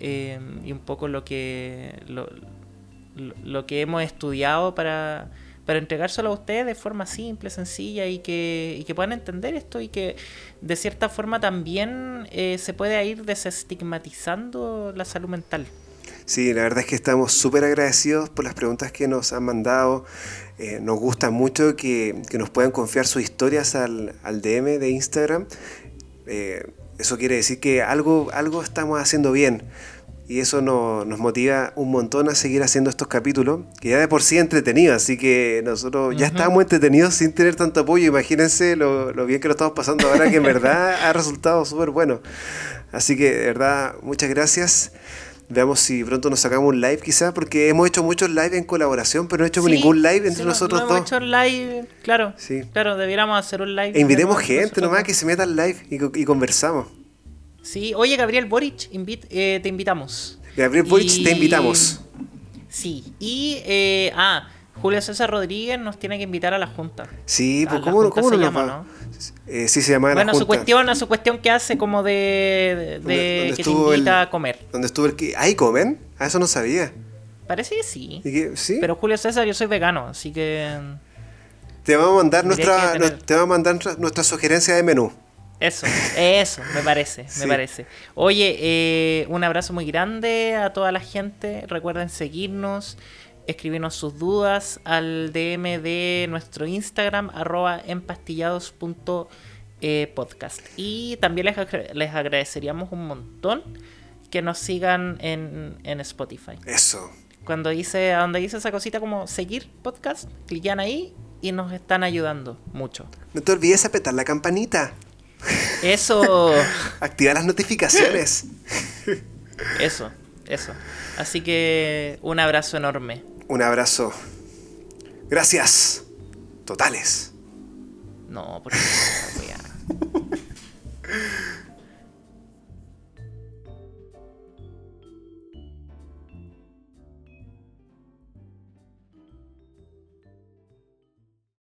eh, y un poco lo que lo, lo- que hemos estudiado para, para entregárselo a ustedes de forma simple, sencilla y que, y que puedan entender esto y que de cierta forma también eh, se puede ir desestigmatizando la salud mental. Sí, la verdad es que estamos súper agradecidos por las preguntas que nos han mandado. Eh, nos gusta mucho que, que nos puedan confiar sus historias al, al DM de Instagram. Eh, eso quiere decir que algo, algo estamos haciendo bien. Y eso no- nos motiva un montón a seguir haciendo estos capítulos, que ya de por sí es entretenido, así que nosotros ya Ujú. estábamos entretenidos sin tener tanto apoyo. Imagínense lo, lo bien que lo estamos pasando ahora, que en (laughs) verdad ha resultado súper bueno. Así que de verdad, muchas gracias. Veamos si pronto nos sacamos un live quizá, porque hemos hecho muchos live en colaboración, pero no hemos hecho Sí, ningún live entre sí, no- nosotros no dos. Hemos hecho live, claro. Sí. Claro, debiéramos hacer un live. E invitemos gente nomás que se meta al live y, co- y conversamos. Sí, oye Gabriel Boric, invit- eh, te invitamos. Gabriel Boric, Y- te invitamos. Sí, y eh, ah, Julio César Rodríguez nos tiene que invitar a la junta. Sí, pues ¿cómo, junta cómo se no llama, va? ¿no? Eh, sí, se llama Bueno, la a su junta. cuestión, a su cuestión que hace como de, de Donde- donde que te el- invita a comer. ¿Dónde estuvo el que? ¿Ahí comen? A eso no sabía. Parece que sí. ¿Sí? Pero Julio César, yo soy vegano, así que te vamos a mandar nuestra, tener- te vamos a mandar nuestra, nuestra sugerencia de menú. Eso, eso, me parece, (laughs) Sí. me parece. Oye, eh, un abrazo muy grande a toda la gente. Recuerden seguirnos, escribirnos sus dudas al DM de nuestro Instagram, arroba empastillados.podcast. Y también les, agra- les agradeceríamos un montón que nos sigan en, en Spotify. Eso. Cuando dice, a donde dice esa cosita como seguir podcast, clican ahí y nos están ayudando mucho. No te olvides apretar la campanita. Eso, (laughs) Activa las notificaciones. (laughs) eso, eso. Así que un abrazo enorme un abrazo. Gracias. Totales. No, por favor,